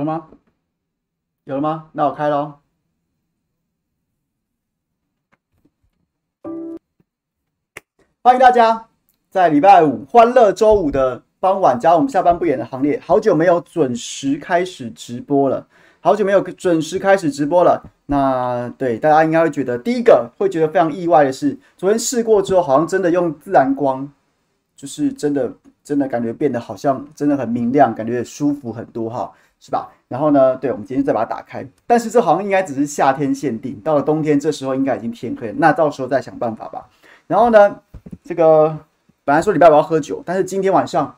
有了吗？有了吗？那我开喽。欢迎大家在礼拜五欢乐周五的傍晚加我们下班不演的行列。好久没有准时开始直播了，好久没有准时开始直播了。那对大家应该会觉得，第一个会觉得非常意外的是，昨天试过之后，好像真的用自然光，就是真的真的感觉变得好像真的很明亮，感觉舒服很多哈。是吧？然后呢？对，我们今天再把它打开。但是这好像应该只是夏天限定，到了冬天这时候应该已经天黑了。那到时候再想办法吧。然后呢？这个本来说礼拜五要喝酒，但是今天晚上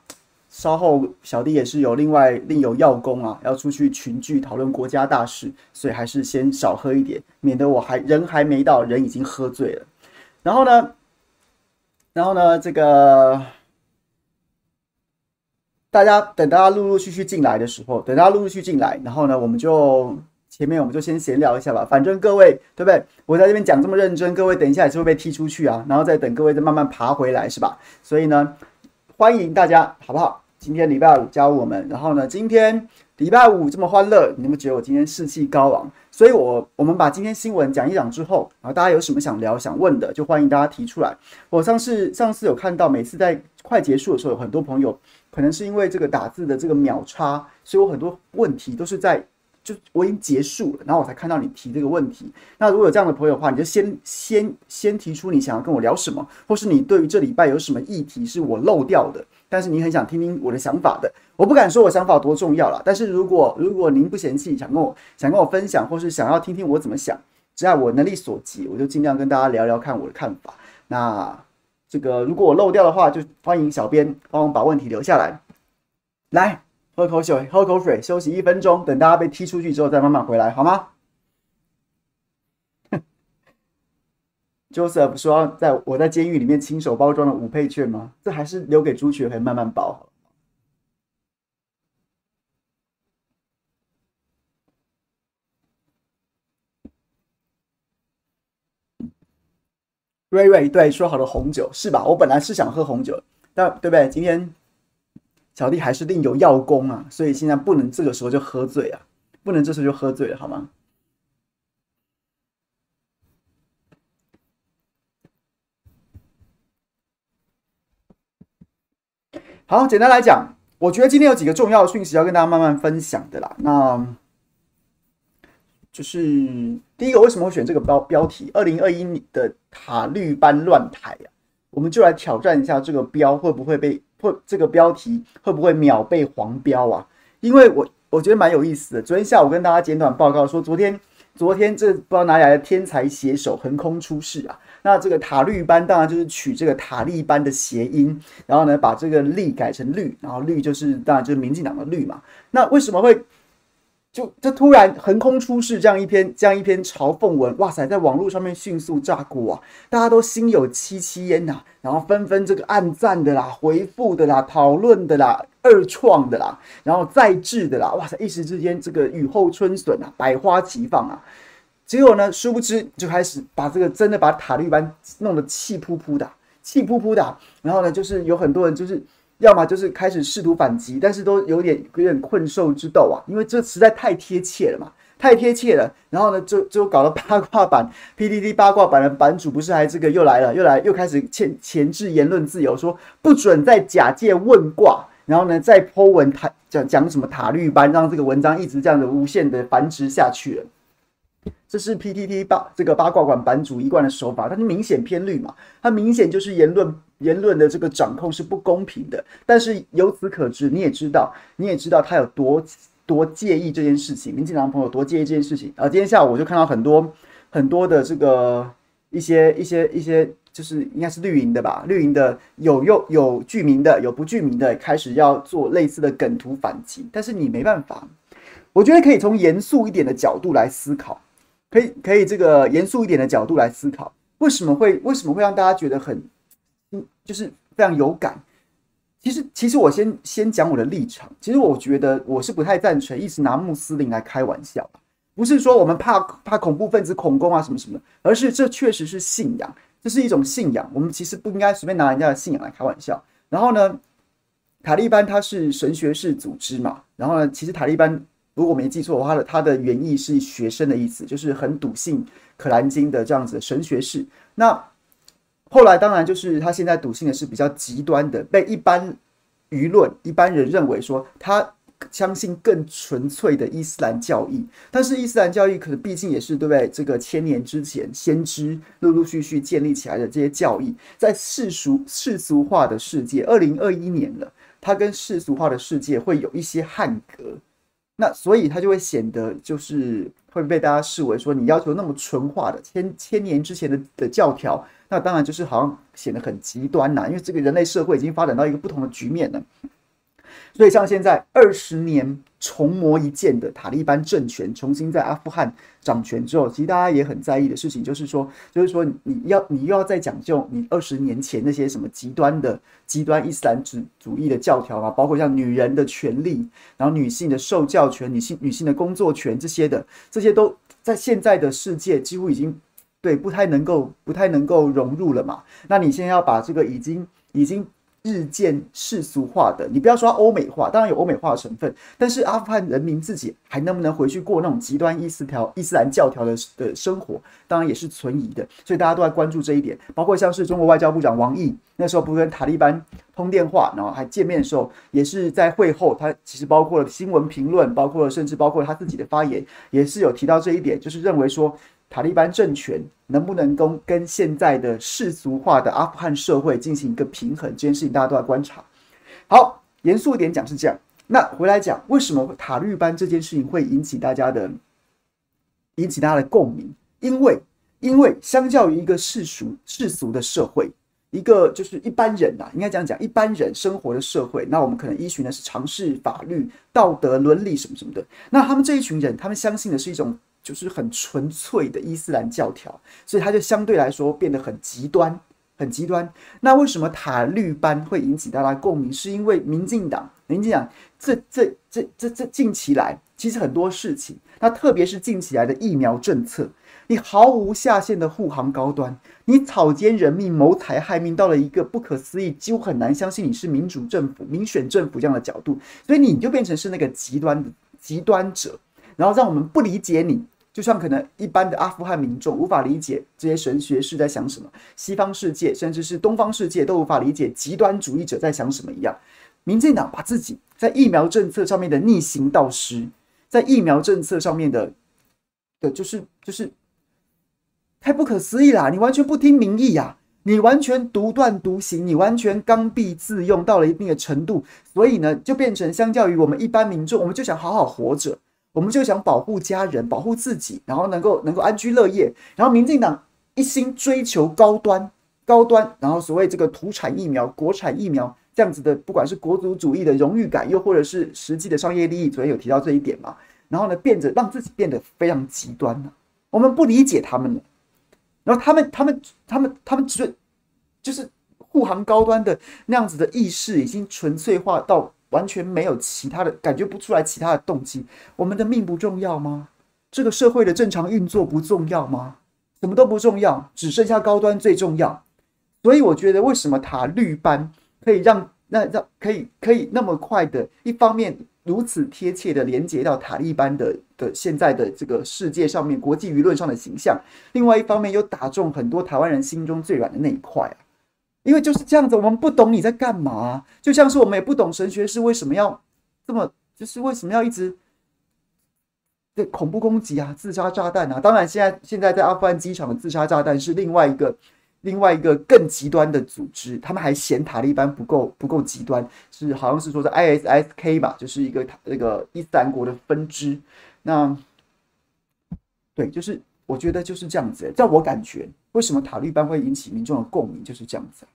稍后小弟也是有另外另有要功啊，要出去群聚讨论国家大事，所以还是先少喝一点，免得我还人还没到，人已经喝醉了。然后呢？然后呢？这个。大家等大家陆陆续续进来的时候，等大家陆陆续续进来，然后呢，我们就前面我们就先闲聊一下吧。反正各位对不对？我在这边讲这么认真，各位等一下也是会被踢出去啊，然后再等各位再慢慢爬回来，是吧？所以呢，欢迎大家，好不好？今天礼拜五加入我们，然后呢，今天礼拜五这么欢乐，你们觉得我今天士气高昂？所以我我们把今天新闻讲一讲之后，然后大家有什么想聊、想问的，就欢迎大家提出来。我上次上次有看到，每次在快结束的时候，有很多朋友。可能是因为这个打字的这个秒差，所以我很多问题都是在就我已经结束了，然后我才看到你提这个问题。那如果有这样的朋友的话，你就先先先提出你想要跟我聊什么，或是你对于这礼拜有什么议题是我漏掉的，但是你很想听听我的想法的。我不敢说我想法多重要了，但是如果如果您不嫌弃，想跟我想跟我分享，或是想要听听我怎么想，只要我能力所及，我就尽量跟大家聊聊看我的看法。那。这个如果我漏掉的话，就欢迎小编帮我把问题留下来。来，喝口水，喝口水，休息一分钟，等大家被踢出去之后再慢慢回来，好吗？Joseph 说，在我在监狱里面亲手包装的五配券吗？这还是留给朱雀可以慢慢包好。瑞瑞，对，说好的红酒是吧？我本来是想喝红酒，但对不对？今天小弟还是另有要功啊，所以现在不能这个时候就喝醉啊，不能这时候就喝醉了，好吗？好，简单来讲，我觉得今天有几个重要的讯息要跟大家慢慢分享的啦。那。就是第一个，为什么会选这个标标题？二零二一年的塔绿班乱台啊，我们就来挑战一下这个标会不会被会这个标题会不会秒被黄标啊？因为我我觉得蛮有意思的。昨天下午跟大家简短报告说，昨天昨天这不知道哪里来的天才写手横空出世啊！那这个塔绿班当然就是取这个塔利班的谐音，然后呢把这个利改成绿，然后绿就是当然就是民进党的绿嘛。那为什么会？就这突然横空出世这样一篇这样一篇嘲讽文，哇塞，在网络上面迅速炸锅啊！大家都心有戚戚焉呐，然后纷纷这个按赞的啦、回复的啦、讨论的啦、二创的啦，然后再制的啦，哇塞，一时之间这个雨后春笋啊，百花齐放啊！结果呢，殊不知就开始把这个真的把塔利班弄得气扑扑的，气扑扑的，然后呢，就是有很多人就是。要么就是开始试图反击，但是都有点有点困兽之斗啊，因为这实在太贴切了嘛，太贴切了。然后呢，就就搞了八卦版，PTT 八卦版的版主不是还这个又来了，又来又开始前前置言论自由，说不准再假借问卦，然后呢再 po 文塔讲讲什么塔绿班，让这个文章一直这样的无限的繁殖下去了。这是 PTT 八这个八卦版版主一贯的手法，它就明显偏绿嘛，它明显就是言论。言论的这个掌控是不公平的，但是由此可知，你也知道，你也知道他有多多介意这件事情。民进党朋友多介意这件事情啊！今天下午我就看到很多很多的这个一些一些一些，就是应该是绿营的吧，绿营的有有有具名的，有不具名的，开始要做类似的梗图反击。但是你没办法，我觉得可以从严肃一点的角度来思考，可以可以这个严肃一点的角度来思考，为什么会为什么会让大家觉得很。就是非常有感。其实，其实我先先讲我的立场。其实我觉得我是不太赞成一直拿穆斯林来开玩笑，不是说我们怕怕恐怖分子恐攻啊什么什么的，而是这确实是信仰，这是一种信仰。我们其实不应该随便拿人家的信仰来开玩笑。然后呢，塔利班它是神学式组织嘛，然后呢，其实塔利班如果没记错的话，它的它的原意是学生的意思，就是很笃信可兰经的这样子的神学士。那后来当然就是他现在笃信的是比较极端的，被一般舆论、一般人认为说他相信更纯粹的伊斯兰教义。但是伊斯兰教义可能毕竟也是对不对？这个千年之前先知陆陆续续建立起来的这些教义，在世俗世俗化的世界，二零二一年了，它跟世俗化的世界会有一些捍格。那所以它就会显得就是会被大家视为说，你要求那么纯化的千千年之前的的教条。那当然就是好像显得很极端呐，因为这个人类社会已经发展到一个不同的局面了。所以像现在二十年重磨一剑的塔利班政权重新在阿富汗掌权之后，其实大家也很在意的事情就是说，就是说你要你又要再讲究你二十年前那些什么极端的极端伊斯兰主主义的教条嘛，包括像女人的权利，然后女性的受教权、女性女性的工作权这些的，这些都在现在的世界几乎已经。对，不太能够，不太能够融入了嘛。那你现在要把这个已经已经日渐世俗化的，你不要说欧美化，当然有欧美化的成分，但是阿富汗人民自己还能不能回去过那种极端伊斯条伊斯兰教条的的生活，当然也是存疑的。所以大家都在关注这一点，包括像是中国外交部长王毅那时候不跟塔利班通电话，然后还见面的时候，也是在会后，他其实包括了新闻评论，包括甚至包括他自己的发言，也是有提到这一点，就是认为说。塔利班政权能不能够跟现在的世俗化的阿富汗社会进行一个平衡？这件事情大家都在观察。好，严肃一点讲是这样。那回来讲，为什么塔利班这件事情会引起大家的引起大家的共鸣？因为因为相较于一个世俗世俗的社会，一个就是一般人呐、啊，应该这样讲，一般人生活的社会，那我们可能依循的是常识、法律、道德、伦理什么什么的。那他们这一群人，他们相信的是一种。就是很纯粹的伊斯兰教条，所以它就相对来说变得很极端，很极端。那为什么塔利班会引起大家共鸣？是因为民进党，民进党这这这这这近期来，其实很多事情，那特别是近期来的疫苗政策，你毫无下限的护航高端，你草菅人命、谋财害命，到了一个不可思议，几乎很难相信你是民主政府、民选政府这样的角度，所以你就变成是那个极端的极端者，然后让我们不理解你。就像可能一般的阿富汗民众无法理解这些神学士在想什么，西方世界甚至是东方世界都无法理解极端主义者在想什么一样，民进党把自己在疫苗政策上面的逆行道师，在疫苗政策上面的的，就是就是太不可思议啦！你完全不听民意呀，你完全独断独行，你完全刚愎自用到了一定的程度，所以呢，就变成相较于我们一般民众，我们就想好好活着。我们就想保护家人，保护自己，然后能够能够安居乐业。然后民进党一心追求高端，高端，然后所谓这个土产疫苗、国产疫苗这样子的，不管是国族主义的荣誉感，又或者是实际的商业利益，昨天有提到这一点嘛。然后呢，变着让自己变得非常极端了。我们不理解他们了。然后他们他们他们他们只就是护航高端的那样子的意识，已经纯粹化到。完全没有其他的感觉不出来，其他的动机。我们的命不重要吗？这个社会的正常运作不重要吗？什么都不重要，只剩下高端最重要。所以我觉得，为什么塔绿班可以让那让可以可以那么快的，一方面如此贴切的连接到塔利班的的现在的这个世界上面国际舆论上的形象，另外一方面又打中很多台湾人心中最软的那一块啊。因为就是这样子，我们不懂你在干嘛，就像是我们也不懂神学是为什么要这么，就是为什么要一直对恐怖攻击啊、自杀炸弹啊。当然，现在现在在阿富汗机场的自杀炸弹是另外一个另外一个更极端的组织，他们还嫌塔利班不够不够极端，是好像是说是 ISIS-K 吧，就是一个那个伊斯兰国的分支。那对，就是。我觉得就是这样子，在我感觉，为什么塔利班会引起民众的共鸣，就是这样子。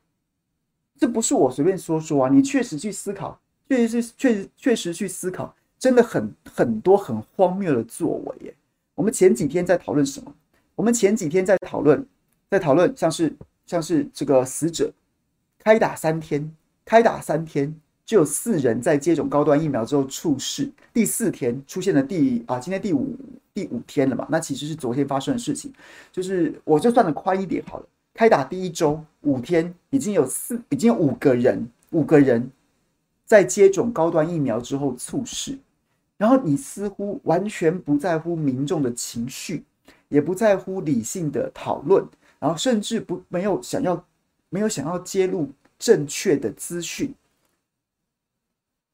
这不是我随便说说啊，你确实去思考，确实是确实确实去思考，真的很很多很荒谬的作为耶。我们前几天在讨论什么？我们前几天在讨论，在讨论像是像是这个死者开打三天，开打三天。就有四人在接种高端疫苗之后猝死，第四天出现了第啊，今天第五第五天了嘛？那其实是昨天发生的事情，就是我就算的宽一点好了。开打第一周五天，已经有四已经有五个人五个人在接种高端疫苗之后猝死。然后你似乎完全不在乎民众的情绪，也不在乎理性的讨论，然后甚至不没有想要没有想要揭露正确的资讯，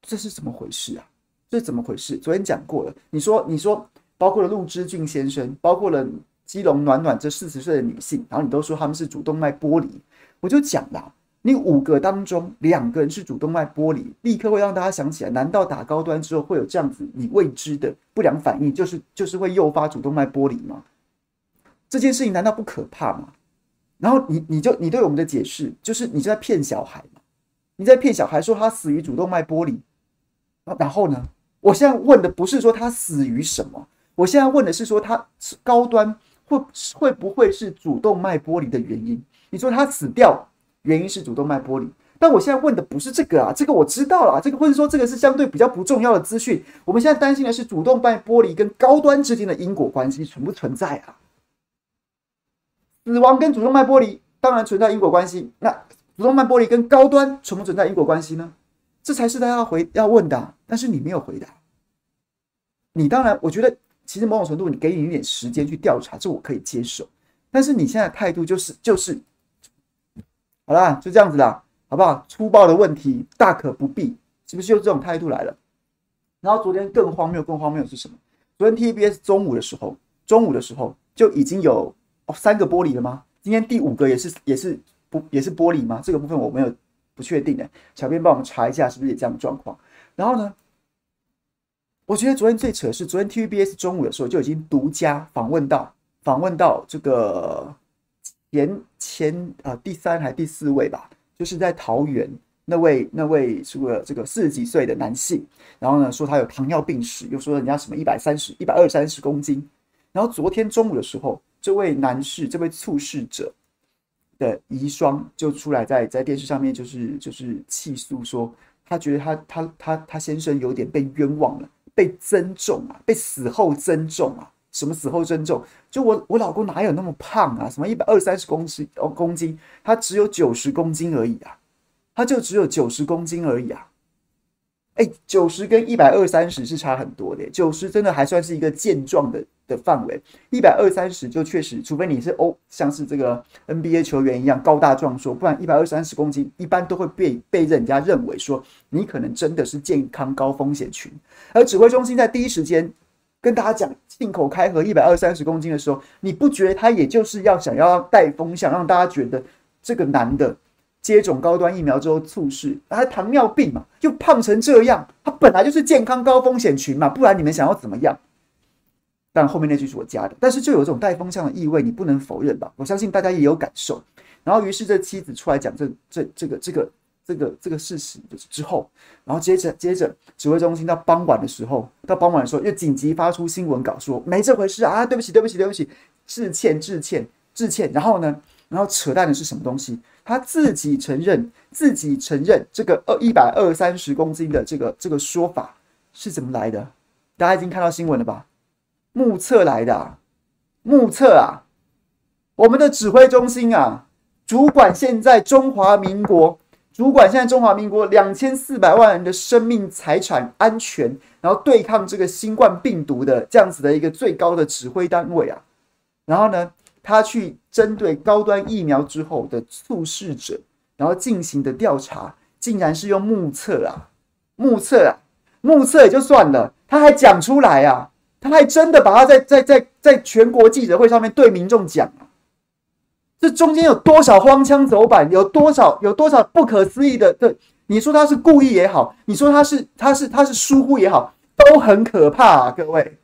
这是怎么回事啊？这怎么回事？昨天讲过了，你说你说包括了陆之俊先生，包括了基隆暖暖这四十岁的女性，然后你都说他们是主动脉剥离，我就讲了。你五个当中两个人是主动脉剥离，立刻会让大家想起来，难道打高端之后会有这样子你未知的不良反应，就是就是会诱发主动脉剥离吗？这件事情难道不可怕吗？然后你你就你对我们的解释就是你在骗小孩嘛？你在骗小孩说他死于主动脉剥离，然后呢？我现在问的不是说他死于什么，我现在问的是说他高端会会不会是主动脉剥离的原因？你说他死掉？原因是主动脉剥离，但我现在问的不是这个啊，这个我知道了，这个或者说这个是相对比较不重要的资讯。我们现在担心的是主动脉剥离跟高端之间的因果关系存不存在啊？死亡跟主动脉剥离当然存在因果关系，那主动脉剥离跟高端存不存在因果关系呢？这才是大家要回要问的，但是你没有回答。你当然，我觉得其实某种程度你给你一点时间去调查，这我可以接受，但是你现在态度就是就是。好啦，就这样子啦，好不好？粗暴的问题大可不必，是不是就这种态度来了？然后昨天更荒谬、更荒谬是什么？昨天 TBS 中午的时候，中午的时候就已经有哦三个玻璃了吗？今天第五个也是也是不也是玻璃吗？这个部分我没有不确定的，小编帮我们查一下是不是也这样的状况。然后呢，我觉得昨天最扯的是，昨天 TVBS 中午的时候就已经独家访问到访问到这个。前前啊，第三还第四位吧，就是在桃园那位那位是个这个四十几岁的男性，然后呢说他有糖尿病史，又说人家什么一百三十一百二三十公斤，然后昨天中午的时候，这位男士这位猝逝者的遗孀就出来在在电视上面就是就是气诉说，他觉得他他他他先生有点被冤枉了，被增重啊，被死后增重啊。什么死后增重？就我我老公哪有那么胖啊？什么一百二三十公斤哦公斤，他只有九十公斤而已啊，他就只有九十公斤而已啊。哎，九十跟一百二三十是差很多的，九十真的还算是一个健壮的的范围，一百二三十就确实，除非你是哦像是这个 NBA 球员一样高大壮硕，不然一百二三十公斤一般都会被被人家认为说你可能真的是健康高风险群，而指挥中心在第一时间。跟大家讲，信口开河一百二三十公斤的时候，你不觉得他也就是要想要带风向，让大家觉得这个男的接种高端疫苗之后猝死，他糖尿病嘛，又胖成这样，他本来就是健康高风险群嘛，不然你们想要怎么样？但后面那句是我加的，但是就有这种带风向的意味，你不能否认吧？我相信大家也有感受。然后于是这妻子出来讲这这这个这个。这个这个事实之后，然后接着接着指挥中心到傍晚的时候，到傍晚的时候又紧急发出新闻稿说没这回事啊，对不起对不起对不起，致歉致歉致歉。然后呢，然后扯淡的是什么东西？他自己承认自己承认这个二一百二三十公斤的这个这个说法是怎么来的？大家已经看到新闻了吧？目测来的啊，目测啊，我们的指挥中心啊，主管现在中华民国。主管现在中华民国两千四百万人的生命财产安全，然后对抗这个新冠病毒的这样子的一个最高的指挥单位啊，然后呢，他去针对高端疫苗之后的猝逝者，然后进行的调查，竟然是用目测啊，目测啊，目测也就算了，他还讲出来啊，他还真的把他在在在在全国记者会上面对民众讲。这中间有多少荒腔走板，有多少有多少不可思议的？对，你说他是故意也好，你说他是他是他是疏忽也好，都很可怕啊！各位，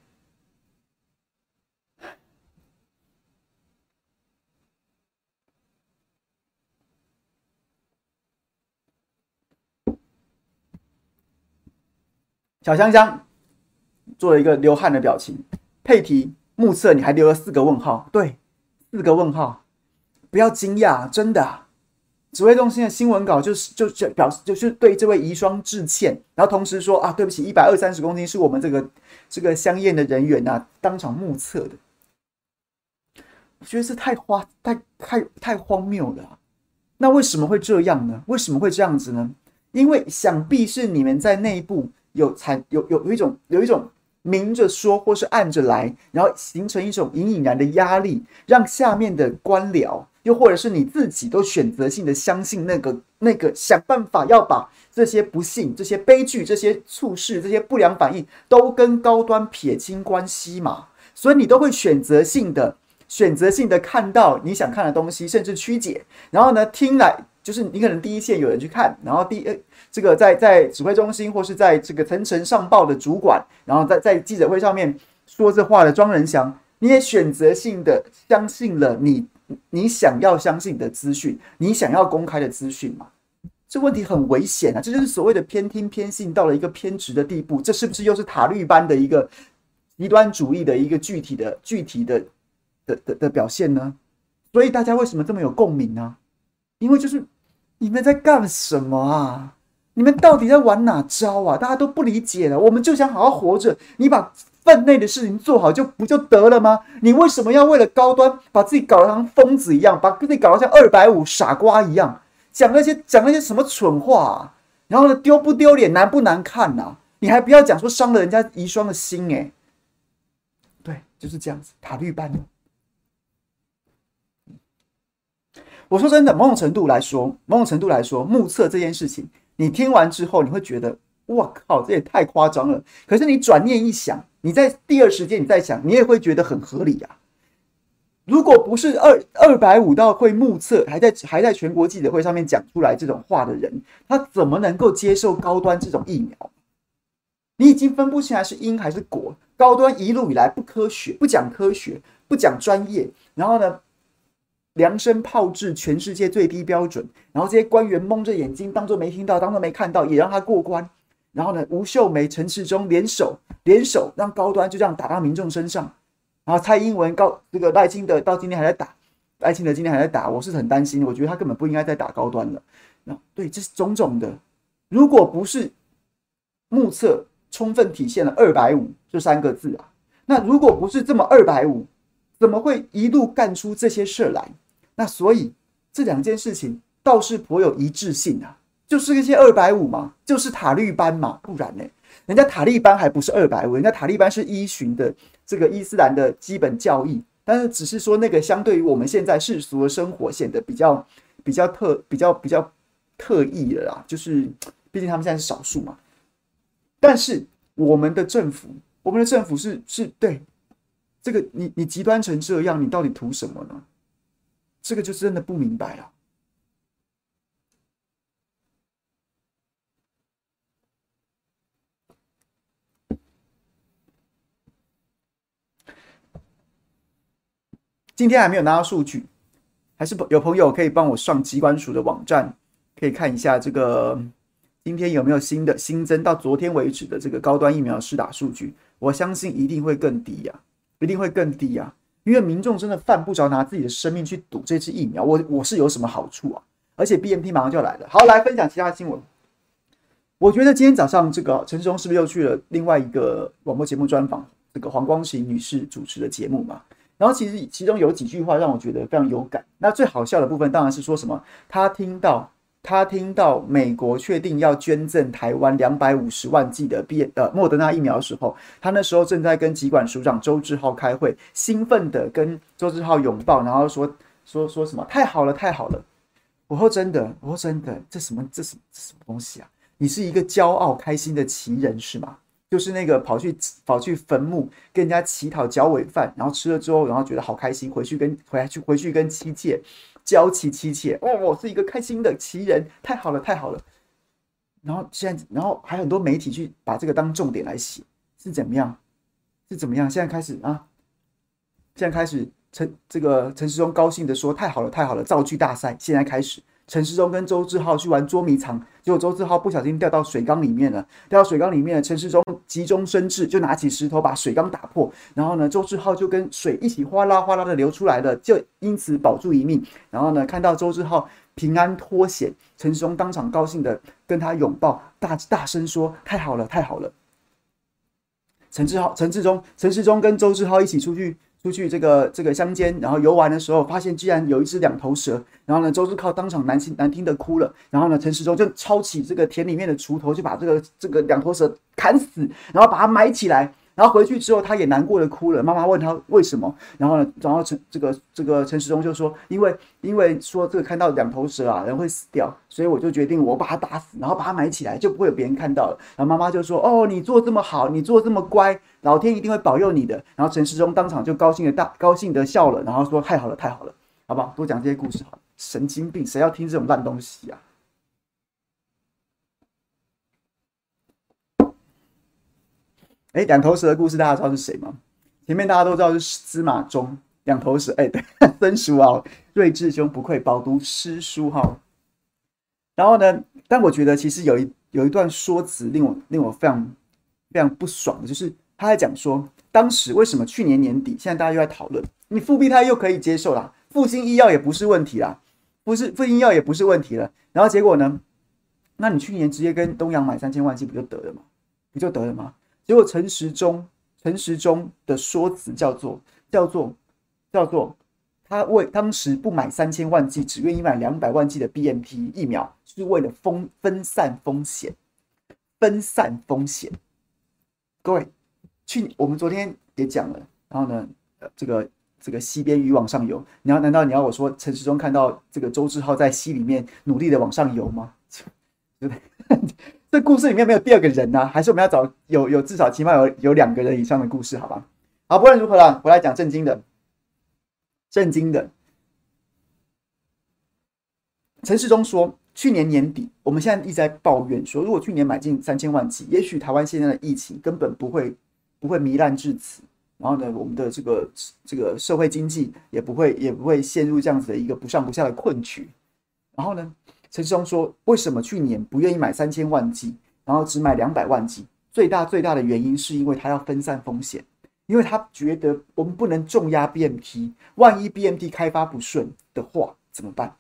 小香香做了一个流汗的表情，配提目测你还留了四个问号，对，四个问号。不要惊讶，真的啊，指挥中心的新闻稿就是就就表示就是对这位遗孀致歉，然后同时说啊，对不起，一百二三十公斤是我们这个这个香艳的人员呐、啊、当场目测的。我觉得这太花太太太荒谬了。那为什么会这样呢？为什么会这样子呢？因为想必是你们在内部有产有有有一种有一种明着说或是暗着来，然后形成一种隐隐然的压力，让下面的官僚，又或者是你自己都选择性的相信那个那个，想办法要把这些不幸、这些悲剧、这些猝事、这些不良反应都跟高端撇清关系嘛，所以你都会选择性的。选择性的看到你想看的东西，甚至曲解，然后呢，听来就是你可能第一线有人去看，然后第呃这个在在指挥中心或是在这个层层上报的主管，然后在在记者会上面说这话的庄人祥，你也选择性的相信了你你想要相信的资讯，你想要公开的资讯嘛？这问题很危险啊！这就是所谓的偏听偏信到了一个偏执的地步，这是不是又是塔绿班的一个极端主义的一个具体的具体的？的的的表现呢？所以大家为什么这么有共鸣呢？因为就是你们在干什么啊？你们到底在玩哪招啊？大家都不理解了。我们就想好好活着，你把分内的事情做好就不就得了吗？你为什么要为了高端把自己搞得像疯子一样，把自己搞得像二百五傻瓜一样，讲那些讲那些什么蠢话啊？然后呢，丢不丢脸，难不难看呐？你还不要讲说伤了人家遗孀的心诶。对，就是这样子，塔绿班的。我说真的，某种程度来说，某种程度来说，目测这件事情，你听完之后，你会觉得，哇靠，这也太夸张了。可是你转念一想，你在第二时间你再想，你也会觉得很合理啊。如果不是二二百五到会目测，还在还在全国记者会上面讲出来这种话的人，他怎么能够接受高端这种疫苗？你已经分不清来是因还是果。高端一路以来不科学，不讲科学，不讲专业，然后呢，量身炮制全世界最低标准，然后这些官员蒙着眼睛，当作没听到，当作没看到，也让他过关。然后呢，吴秀梅、陈时中联手，联手让高端就这样打到民众身上。然后蔡英文高这个赖清德到今天还在打，赖清德今天还在打，我是很担心，我觉得他根本不应该再打高端了。那对，这是种种的，如果不是目测充分体现了二百五这三个字啊，那如果不是这么二百五。怎么会一路干出这些事来？那所以这两件事情倒是颇有一致性啊，就是那些二百五嘛，就是塔利班嘛，不然呢？人家塔利班还不是二百五，人家塔利班是依循的这个伊斯兰的基本教义，但是只是说那个相对于我们现在世俗的生活显得比较比较特比较比较特异了啦，就是毕竟他们现在是少数嘛。但是我们的政府，我们的政府是是对。这个你你极端成这样，你到底图什么呢？这个就真的不明白了。今天还没有拿到数据，还是有朋友可以帮我上机关署的网站，可以看一下这个今天有没有新的新增到昨天为止的这个高端疫苗施打数据。我相信一定会更低呀。一定会更低啊，因为民众真的犯不着拿自己的生命去赌这支疫苗。我我是有什么好处啊？而且 BNT 马上就要来了。好，来分享其他新闻。我觉得今天早上这个陈时中是不是又去了另外一个广播节目专访？这个黄光芹女士主持的节目嘛？然后其实其中有几句话让我觉得非常有感。那最好笑的部分当然是说什么，他听到。他听到美国确定要捐赠台湾两百五十万剂的 B 呃莫德纳疫苗的时候，他那时候正在跟疾管署长周志浩开会，兴奋的跟周志浩拥抱，然后说说说什么太好了太好了！我说真的，我说真的，这什么这是这什么东西啊？你是一个骄傲开心的奇人是吗？就是那个跑去跑去坟墓跟人家乞讨脚尾饭，然后吃了之后，然后觉得好开心，回去跟回来去回去跟妻妾。娇妻妻妾哦，我是一个开心的奇人，太好了，太好了。然后现在，然后还很多媒体去把这个当重点来写，是怎么样？是怎么样？现在开始啊，现在开始陈这个陈世忠高兴的说：“太好了，太好了！”造句大赛现在开始。陈世忠跟周志浩去玩捉迷藏，结果周志浩不小心掉到水缸里面了。掉到水缸里面，陈世忠急中生智，就拿起石头把水缸打破。然后呢，周志浩就跟水一起哗啦哗啦的流出来了，就因此保住一命。然后呢，看到周志浩平安脱险，陈世忠当场高兴的跟他拥抱，大大声说：“太好了，太好了！”陈志浩、陈志忠、陈世忠跟周志浩一起出去出去这个这个乡间，然后游玩的时候，发现居然有一只两头蛇，然后呢，周志靠当场难听难听的哭了，然后呢，陈时中就抄起这个田里面的锄头，就把这个这个两头蛇砍死，然后把它埋起来。然后回去之后，他也难过的哭了。妈妈问他为什么，然后呢，然后陈这个这个陈时中就说，因为因为说这个看到两头蛇啊，人会死掉，所以我就决定我把它打死，然后把它埋起来，就不会有别人看到了。然后妈妈就说，哦，你做这么好，你做这么乖，老天一定会保佑你的。然后陈时中当场就高兴的大高兴的笑了，然后说太好了，太好了，好不好？多讲这些故事好，神经病，谁要听这种烂东西啊？哎，两头蛇的故事大家知道是谁吗？前面大家都知道是司马衷，两头蛇。哎，对，孙叔啊，睿智兄不愧饱读诗书哈。然后呢，但我觉得其实有一有一段说辞令我令我非常非常不爽的，就是他在讲说，当时为什么去年年底，现在大家又在讨论，你复必泰又可以接受啦，复兴医药也不是问题啦，不是复兴医药也不是问题了。然后结果呢，那你去年直接跟东阳买三千万剂不就得了吗？不就得了吗？结果陈时中，陈时中的说辞叫做叫做叫做，他为当时不买三千万剂，只愿意买两百万剂的 BNT 疫苗，是为了分分散风险，分散风险。各位，去我们昨天也讲了，然后呢，呃，这个这个溪边鱼往上游，你要难道你要我说陈时中看到这个周志浩在溪里面努力的往上游吗？对不对？这故事里面没有第二个人呢、啊，还是我们要找有有至少起码有有两个人以上的故事，好吧？好，不论如何了，我来讲正经的。正经的，陈世忠说，去年年底，我们现在一直在抱怨说，如果去年买进三千万剂，也许台湾现在的疫情根本不会不会糜烂至此，然后呢，我们的这个这个社会经济也不会也不会陷入这样子的一个不上不下的困局，然后呢？陈时中说：“为什么去年不愿意买三千万剂，然后只买两百万剂？最大最大的原因是因为他要分散风险，因为他觉得我们不能重压 BMT，万一 BMT 开发不顺的话怎么办？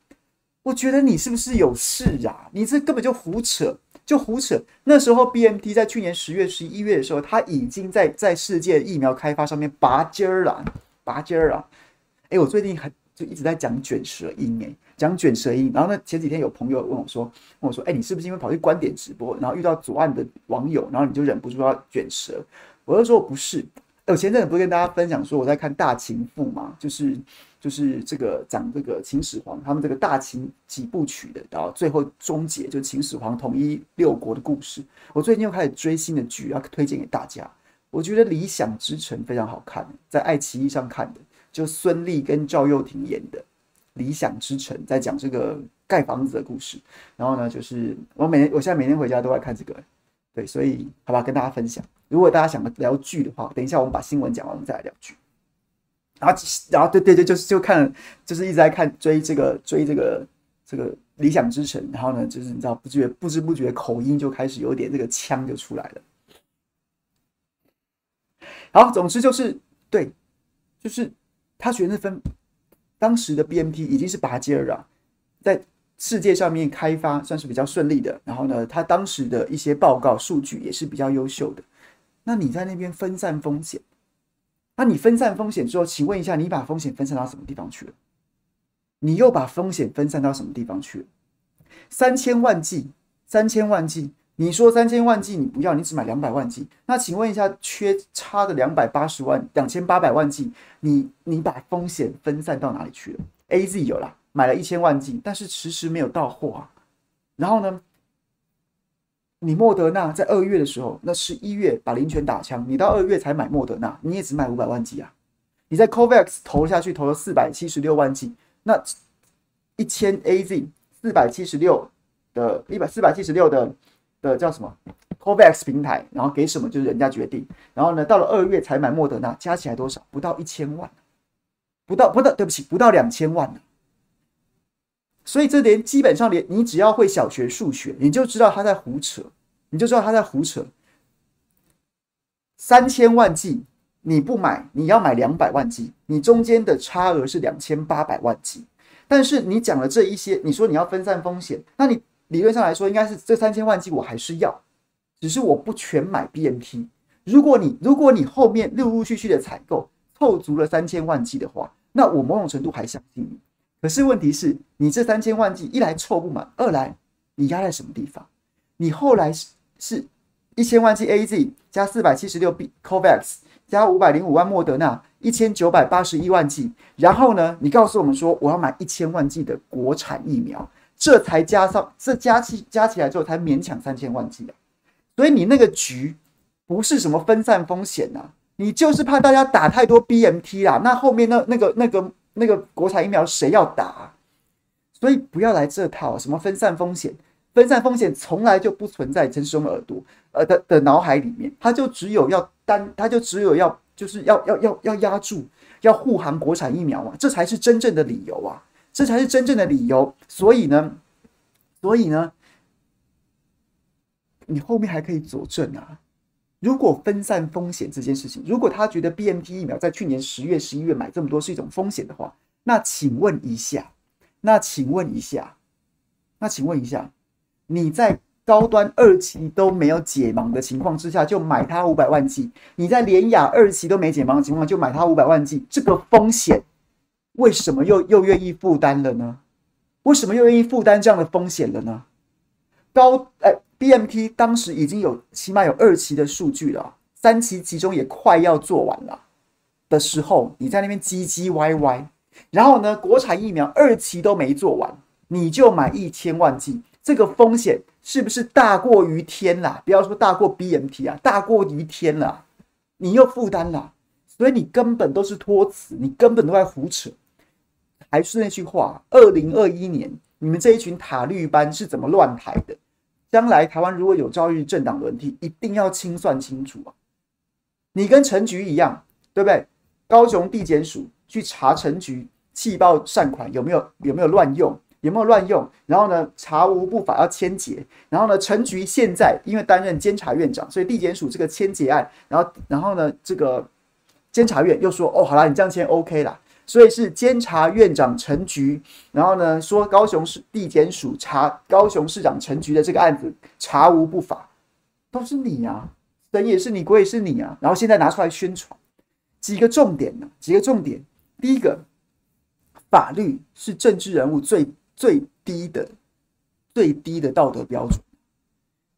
我觉得你是不是有事啊？你这根本就胡扯，就胡扯。那时候 BMT 在去年十月、十一月的时候，他已经在在世界疫苗开发上面拔尖儿了，拔尖儿了。哎，我最近还就一直在讲卷舌音，哎。”讲卷舌音，然后呢？前几天有朋友问我说：“问我说，哎，你是不是因为跑去观点直播，然后遇到左岸的网友，然后你就忍不住要卷舌？”我就说：“不是。”我前阵子不是跟大家分享说我在看《大秦赋》嘛，就是就是这个讲这个秦始皇他们这个大秦几部曲的，然后最后终结就秦始皇统一六国的故事。我最近又开始追新的剧，要推荐给大家。我觉得《理想之城》非常好看，在爱奇艺上看的，就孙俪跟赵又廷演的。理想之城在讲这个盖房子的故事，然后呢，就是我每天我现在每天回家都在看这个，对，所以好吧，跟大家分享。如果大家想聊剧的话，等一下我们把新闻讲完，我们再来聊剧。然后，然后对对对，就是就看，就是一直在看追这个追这个这个理想之城，然后呢，就是你知道不觉不知不觉口音就开始有点这个腔就出来了。好，总之就是对，就是他学那分。当时的 BNT 已经是拔尖儿啊，在世界上面开发算是比较顺利的。然后呢，他当时的一些报告数据也是比较优秀的。那你在那边分散风险，那你分散风险之后，请问一下，你把风险分散到什么地方去了？你又把风险分散到什么地方去了？三千万剂，三千万剂。你说三千万剂你不要，你只买两百万剂。那请问一下，缺差的两百八十万、两千八百万剂，你你把风险分散到哪里去了？AZ 有了，买了一千万剂，但是迟迟没有到货啊。然后呢，你莫德纳在二月的时候，那十一月把林权打枪，你到二月才买莫德纳，你也只买五百万剂啊。你在 COVAX 投下去投了四百七十六万剂，那一千 AZ 四百七十六的一百四百七十六的。的叫什么？COVAX 平台，然后给什么就是人家决定。然后呢，到了二月才买莫德纳，加起来多少？不到一千万，不到不到，对不起，不到两千万。所以这连基本上连你只要会小学数学，你就知道他在胡扯，你就知道他在胡扯。三千万剂你不买，你要买两百万剂，你中间的差额是两千八百万剂。但是你讲了这一些，你说你要分散风险，那你。理论上来说，应该是这三千万剂我还是要，只是我不全买 BNT。如果你如果你后面陆陆续续的采购，凑足了三千万剂的话，那我某种程度还相信你。可是问题是，你这三千万剂一来凑不满，二来你压在什么地方？你后来是是一千万剂 AZ 加四百七十六 B COVAX 加五百零五万莫德纳一千九百八十一万剂，然后呢，你告诉我们说我要买一千万剂的国产疫苗，这才加上这加起加起来之后才勉强三千万剂啊。所以你那个局不是什么分散风险呐，你就是怕大家打太多 BMT 啦，那后面那那个那个。那个国产疫苗谁要打？所以不要来这套什么分散风险，分散风险从来就不存在陈时中的耳朵呃的的脑海里面，他就只有要单，他就只有要就是要要要要压住，要护航国产疫苗嘛，这才是真正的理由啊，这才是真正的理由。所以呢，所以呢，你后面还可以佐证啊。如果分散风险这件事情，如果他觉得 BNT 疫苗在去年十月、十一月买这么多是一种风险的话，那请问一下，那请问一下，那请问一下，你在高端二期都没有解盲的情况之下就买它五百万剂，你在联雅二期都没解盲的情况就买它五百万剂，这个风险为什么又又愿意负担了呢？为什么又愿意负担这样的风险了呢？高哎。，BMT 当时已经有起码有二期的数据了，三期其中也快要做完了的时候，你在那边唧唧歪歪，然后呢，国产疫苗二期都没做完，你就买一千万剂，这个风险是不是大过于天啦？不要说大过 BMT 啊，大过于天了，你又负担了，所以你根本都是托词，你根本都在胡扯。还是那句话，二零二一年你们这一群塔绿班是怎么乱台的？将来台湾如果有朝一日政党轮替，一定要清算清楚啊！你跟陈局一样，对不对？高雄地检署去查陈局气爆善款有没有有没有乱用，有没有乱用？然后呢，查无不法要签结。然后呢，陈局现在因为担任监察院长，所以地检署这个签结案，然后然后呢，这个监察院又说哦，好啦，你这样签 OK 啦。所以是监察院长陈菊，然后呢说高雄市地检署查高雄市长陈菊的这个案子查无不法，都是你啊，神也是你，鬼也是你啊。然后现在拿出来宣传，几个重点呢？几个重点，第一个，法律是政治人物最最低的最低的道德标准，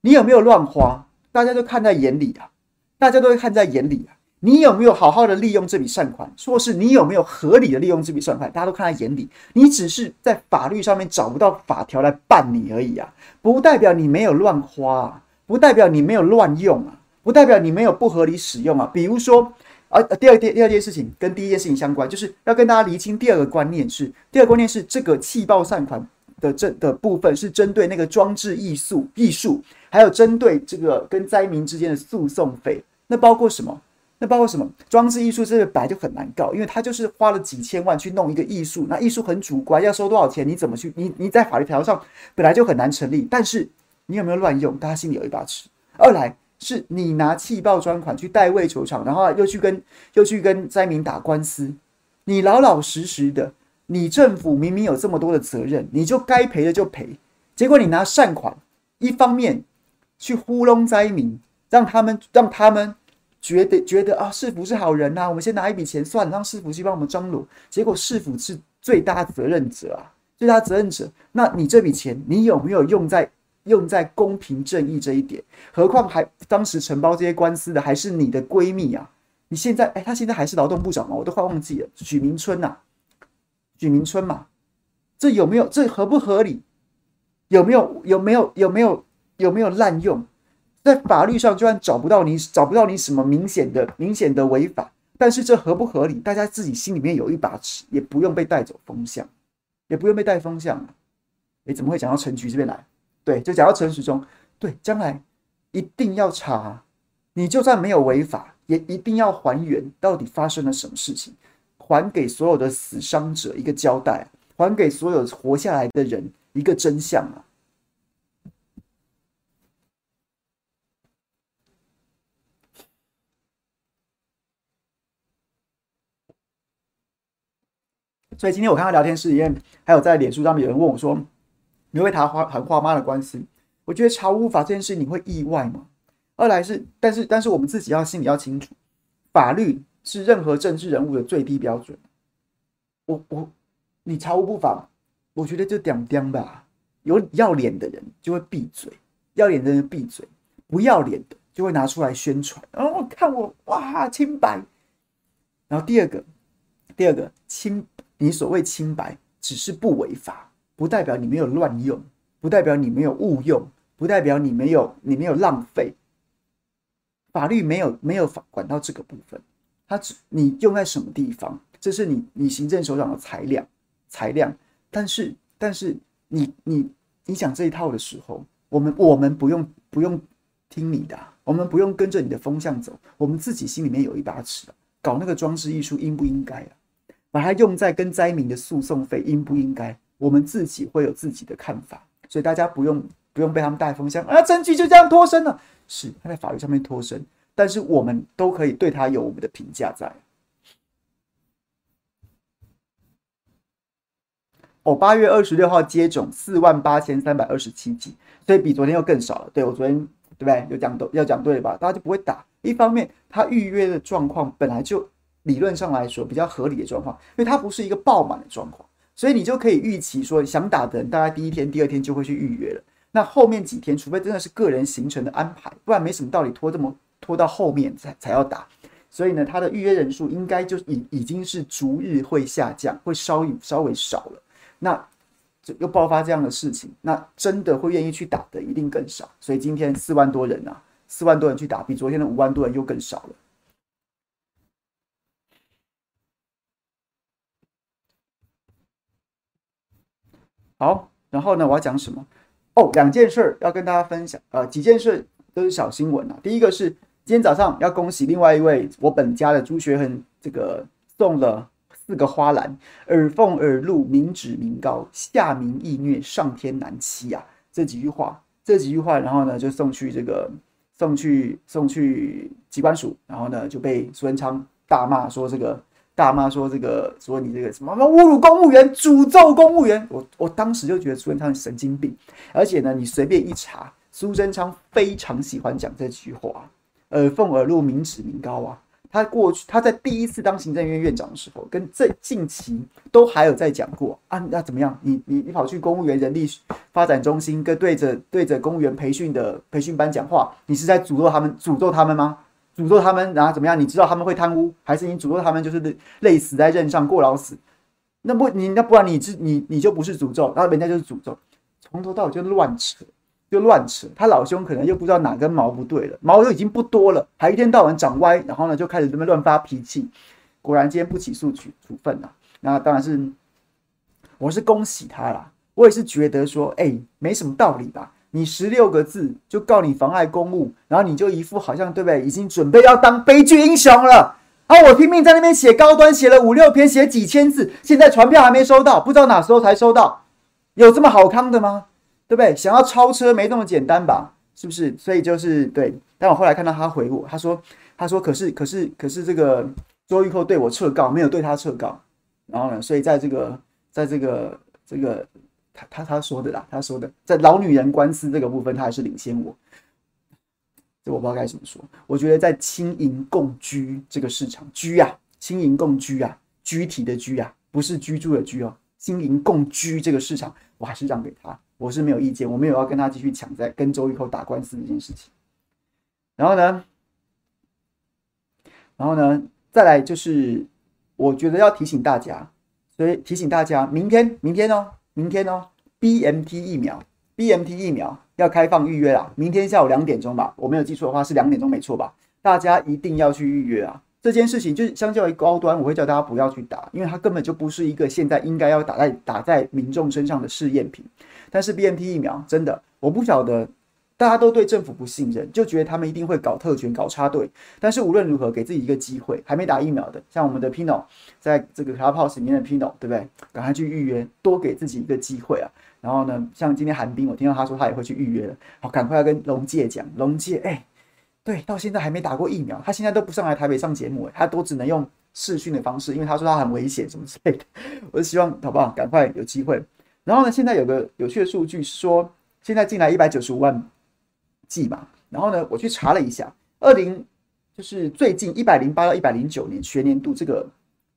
你有没有乱花？大家都看在眼里啊，大家都会看在眼里啊。你有没有好好的利用这笔善款？或是你有没有合理的利用这笔善款？大家都看在眼里。你只是在法律上面找不到法条来办你而已啊，不代表你没有乱花，不代表你没有乱用啊，不代表你没有不合理使用啊。比如说，啊，第二件第二件事情跟第一件事情相关，就是要跟大家厘清第二个观念是，第二个观念是这个气爆善款的这的部分是针对那个装置艺术艺术，还有针对这个跟灾民之间的诉讼费，那包括什么？那包括什么装置艺术？这个本来就很难告，因为他就是花了几千万去弄一个艺术，那艺术很主观，要收多少钱？你怎么去？你你在法律条上本来就很难成立。但是你有没有乱用？大家心里有一把尺。二来是你拿气爆专款去代位求偿，然后又去跟又去跟灾民打官司。你老老实实的，你政府明明有这么多的责任，你就该赔的就赔。结果你拿善款，一方面去糊弄灾民，让他们让他们。觉得觉得啊，市府是好人呐、我们先拿一笔钱算了，让市府去帮我们张罗。结果市府是最大责任者啊，最大责任者。那你这笔钱，你有没有用在用在公平正义这一点？何况还当时承包这些官司的还是你的闺蜜啊！你现在哎，他现在还是劳动部长吗？我都快忘记了，许明春呐、许明春嘛，这有没有？这合不合理？有没有？有没有？有没有？有没有滥用？在法律上，就算找不到你，找不到你什么明显的、明显的违法，但是这合不合理？大家自己心里面有一把尺，也不用被带走风向，也不用被带风向啊！诶，怎么会讲到陈菊这边来？对，就讲到陈时中。对，将来一定要查，你就算没有违法，也一定要还原到底发生了什么事情，还给所有的死伤者一个交代，还给所有活下来的人一个真相啊！所以今天我看到聊天室里面，还有在脸书上面有人问我说：“你会谈花谈花妈的官司？”我觉得查无法这件事，你会意外吗？二来是，但是但是我们自己要心里要清楚，法律是任何政治人物的最低标准。我我你查无不法，我觉得就点点吧。有要脸的人就会闭嘴，要脸的人闭嘴，不要脸的就会拿出来宣传。哦，看我哇，清白。然后第二个，第二个清，你所谓清白，只是不违法，不代表你没有乱用，不代表你没有误用，不代表你没有你没有浪费。法律没有没有法管到这个部分，它只你用在什么地方，这是你你行政首长的裁量裁量。但是但是。你你你讲这一套的时候，我们我们不用不用听你的，我们不用跟着你的风向走，我们自己心里面有一把尺，搞那个装置艺术应不应该啊？把它用在跟灾民的诉讼费应不应该？我们自己会有自己的看法，所以大家不用不用被他们带风向啊，证据就这样脱身了，是他在法律上面脱身，但是我们都可以对他有我们的评价在。哦，八月二十六号接种四万八千三百二十七剂，所以比昨天又更少了。对，我昨天对不对？有讲对，要讲对了吧？大家就不会打。一方面，他预约的状况本来就理论上来说比较合理的状况，因为它不是一个爆满的状况，所以你就可以预期说，想打的人大概第一天、第二天就会去预约了。那后面几天，除非真的是个人行程的安排，不然没什么道理拖这么拖到后面才才要打。所以呢，他的预约人数应该就已已经是逐日会下降，会稍稍微少了。那就又爆发这样的事情，那真的会愿意去打的一定更少。所以今天四万多人啊，四万多人去打，比昨天的五万多人又更少了。好，然后呢，我要讲什么？哦，两件事要跟大家分享，呃，几件事都是小新闻啊。第一个是今天早上要恭喜另外一位我本家的朱学恒，这个送了。四个花篮，耳奉耳禄，民脂民膏，下民易虐，上天难欺啊！这几句话，这几句话，然后呢，就送去这个，送去送去机关署，然后呢，就被苏贞昌大骂说这个，大妈说这个，说你这个什么侮辱公务员，诅咒公务员。我我当时就觉得苏贞昌神经病，而且呢，你随便一查，苏贞昌非常喜欢讲这句话，耳凤耳禄，民脂民膏啊。他过去，他在第一次当行政院院长的时候，跟这近期都还有在讲过啊。那怎么样？你你你跑去公务员人力发展中心，跟对着对着公务员培训的培训班讲话，你是在诅咒他们？诅咒他们吗？诅咒他们，然后怎么样？你知道他们会贪污，还是你诅咒他们就是累死在任上过劳死？那不你那不然你是你你就不是诅咒，然后人家就是诅咒，从头到尾就乱扯。就乱扯，他老兄可能又不知道哪根毛不对了，毛都已经不多了，还一天到晚长歪，然后呢就开始这么乱发脾气。果然今天不起诉处处分了，那当然是我是恭喜他啦。我也是觉得说，哎、没什么道理吧？你十六个字就告你妨碍公务，然后你就一副好像对不对，已经准备要当悲剧英雄了。啊，我拼命在那边写高端，写了五六篇，写几千字，现在传票还没收到，不知道哪时候才收到，有这么好康的吗？对不对？想要超车没那么简单吧？是不是？所以就是对。但我后来看到他回我，他说：“他说可是可是可是这个周玉蔻对我撤告，没有对他撤告。然后呢，所以在这个在这个这个他他他说的啦，他说的在老女人官司这个部分，他还是领先我。这我不知道该怎么说。我觉得在青银共居这个市场，居啊，青银共居啊，居体的居啊，不是居住的居哦。青银共居这个市场，我还是让给他。”我是没有意见，我没有要跟他继续抢在跟周玉蔻打官司这件事情。然后呢，然后呢，再来就是，我觉得要提醒大家，所以提醒大家，明天，明天哦，明天哦，BMT 疫苗，BMT 疫苗要开放预约啦，明天下午两点钟吧，我没有记错的话是两点钟没错吧？大家一定要去预约啊。这件事情就是相较于高端，我会叫大家不要去打，因为它根本就不是一个现在应该要打在打在民众身上的试验品。但是 BMT 疫苗真的，我不晓得，大家都对政府不信任，就觉得他们一定会搞特权、搞插队。但是无论如何，给自己一个机会，还没打疫苗的，像我们的 Pino，在这个 Clubhouse 里面的 Pino，对不对？赶快去预约，多给自己一个机会啊！然后呢，像今天韩冰，我听到他说他也会去预约了，好，赶快要跟龙介讲，龙介，哎、对，到现在还没打过疫苗，他现在都不上来台北上节目，他都只能用视讯的方式，因为他说他很危险什么之类的。我就希望好不好，赶快有机会。然后呢，现在有个有趣的数据说，现在进来一百九十五万剂嘛。然后呢，我去查了一下，二零就是最近一百零八到一百零九年学年度这个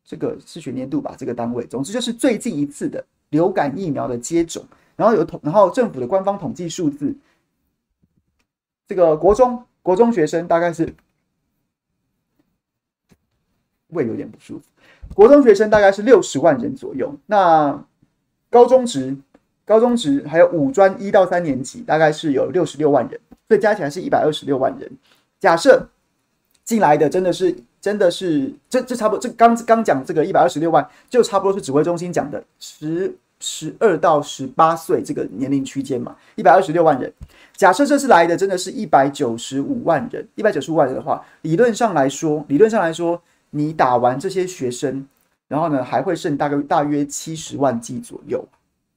这个是学年度吧，这个单位，总之就是最近一次的流感疫苗的接种，然后有统，然后政府的官方统计数字，这个国中国中学生大概是胃有点不舒服，国中学生大概是六十万人左右，那高中职。高中职还有五专一到三年级，大概是有六十六万人，所以加起来是一百二十六万人。假设进来的真的是真的是这这差不多，这刚刚讲这个一百二十六万，就差不多是指挥中心讲的十十二到十八岁这个年龄区间嘛，一百二十六万人。假设这次来的真的是一百九十五万人，一百九十五万人的话，理论上来说，理论上来说，你打完这些学生，然后呢还会剩大概大约七十万剂左右。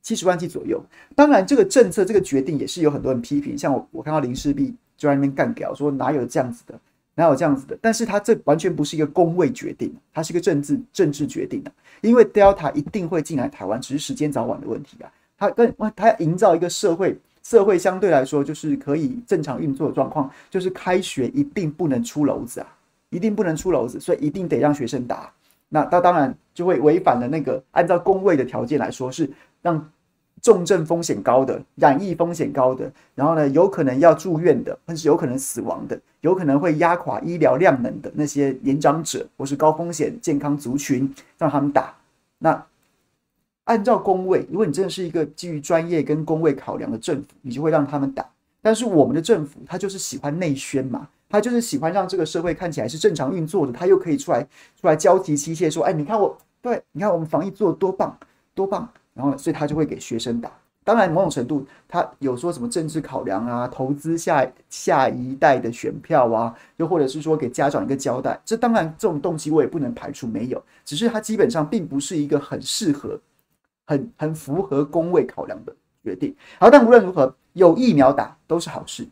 七十万剂左右，当然这个政策这个决定也是有很多人批评，像我我看到林氏璧就在那边干掉，说哪有这样子的，哪有这样子的？但是他这完全不是一个公卫决定，它是一个政治政治决定的，因为 Delta 一定会进来台湾，只是时间早晚的问题啊。他跟他要营造一个社会社会相对来说就是可以正常运作的状况，就是开学一定不能出篓子啊，一定不能出篓子，所以一定得让学生打。那他当然就会违反了那个按照公卫的条件来说是让。重症风险高的、染疫风险高的，然后呢，有可能要住院的，或是有可能死亡的，有可能会压垮医疗量能的那些年长者或是高风险健康族群，让他们打。那按照工位，如果你真的是一个基于专业跟工位考量的政府，你就会让他们打。但是我们的政府，他就是喜欢内宣嘛，他就是喜欢让这个社会看起来是正常运作的，他又可以出来出来交提器械说，哎，你看我，对，你看我们防疫做的多棒，多棒。然后，所以他就会给学生打。当然，某种程度，他有说什么政治考量啊，投资下下一代的选票啊，又或者是说给家长一个交代。这当然，这种动机我也不能排除没有。只是他基本上并不是一个很适合、很很符合公位考量的决定。好，但无论如何，有疫苗打都是好事。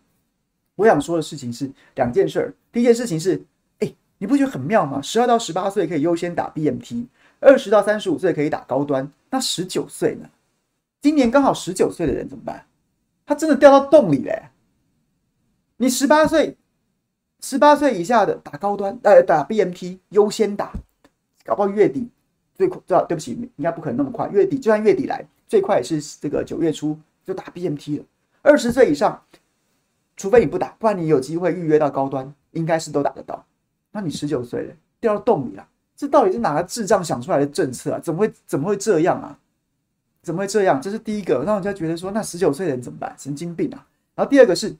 我想说的事情是两件事儿。第一件事情是，哎，你不觉得很妙吗？十二到十八岁可以优先打 BNT。二十到三十五岁可以打高端，那十九岁呢？今年刚好十九岁的人怎么办？他真的掉到洞里嘞、你十八岁，十八岁以下的打高端，呃，打 BMT 优先打，搞不好月底最快，对不起，应该不可能那么快。月底就算月底来，最快也是这个九月初就打 BMT 了。二十岁以上，除非你不打，不然你有机会预约到高端，应该是都打得到。那你十九岁了，掉到洞里了。这到底是哪个智障想出来的政策啊？怎么会怎么会这样啊？怎么会这样？这是第一个，让人家觉得说，那十九岁的人怎么办？神经病啊！然后第二个是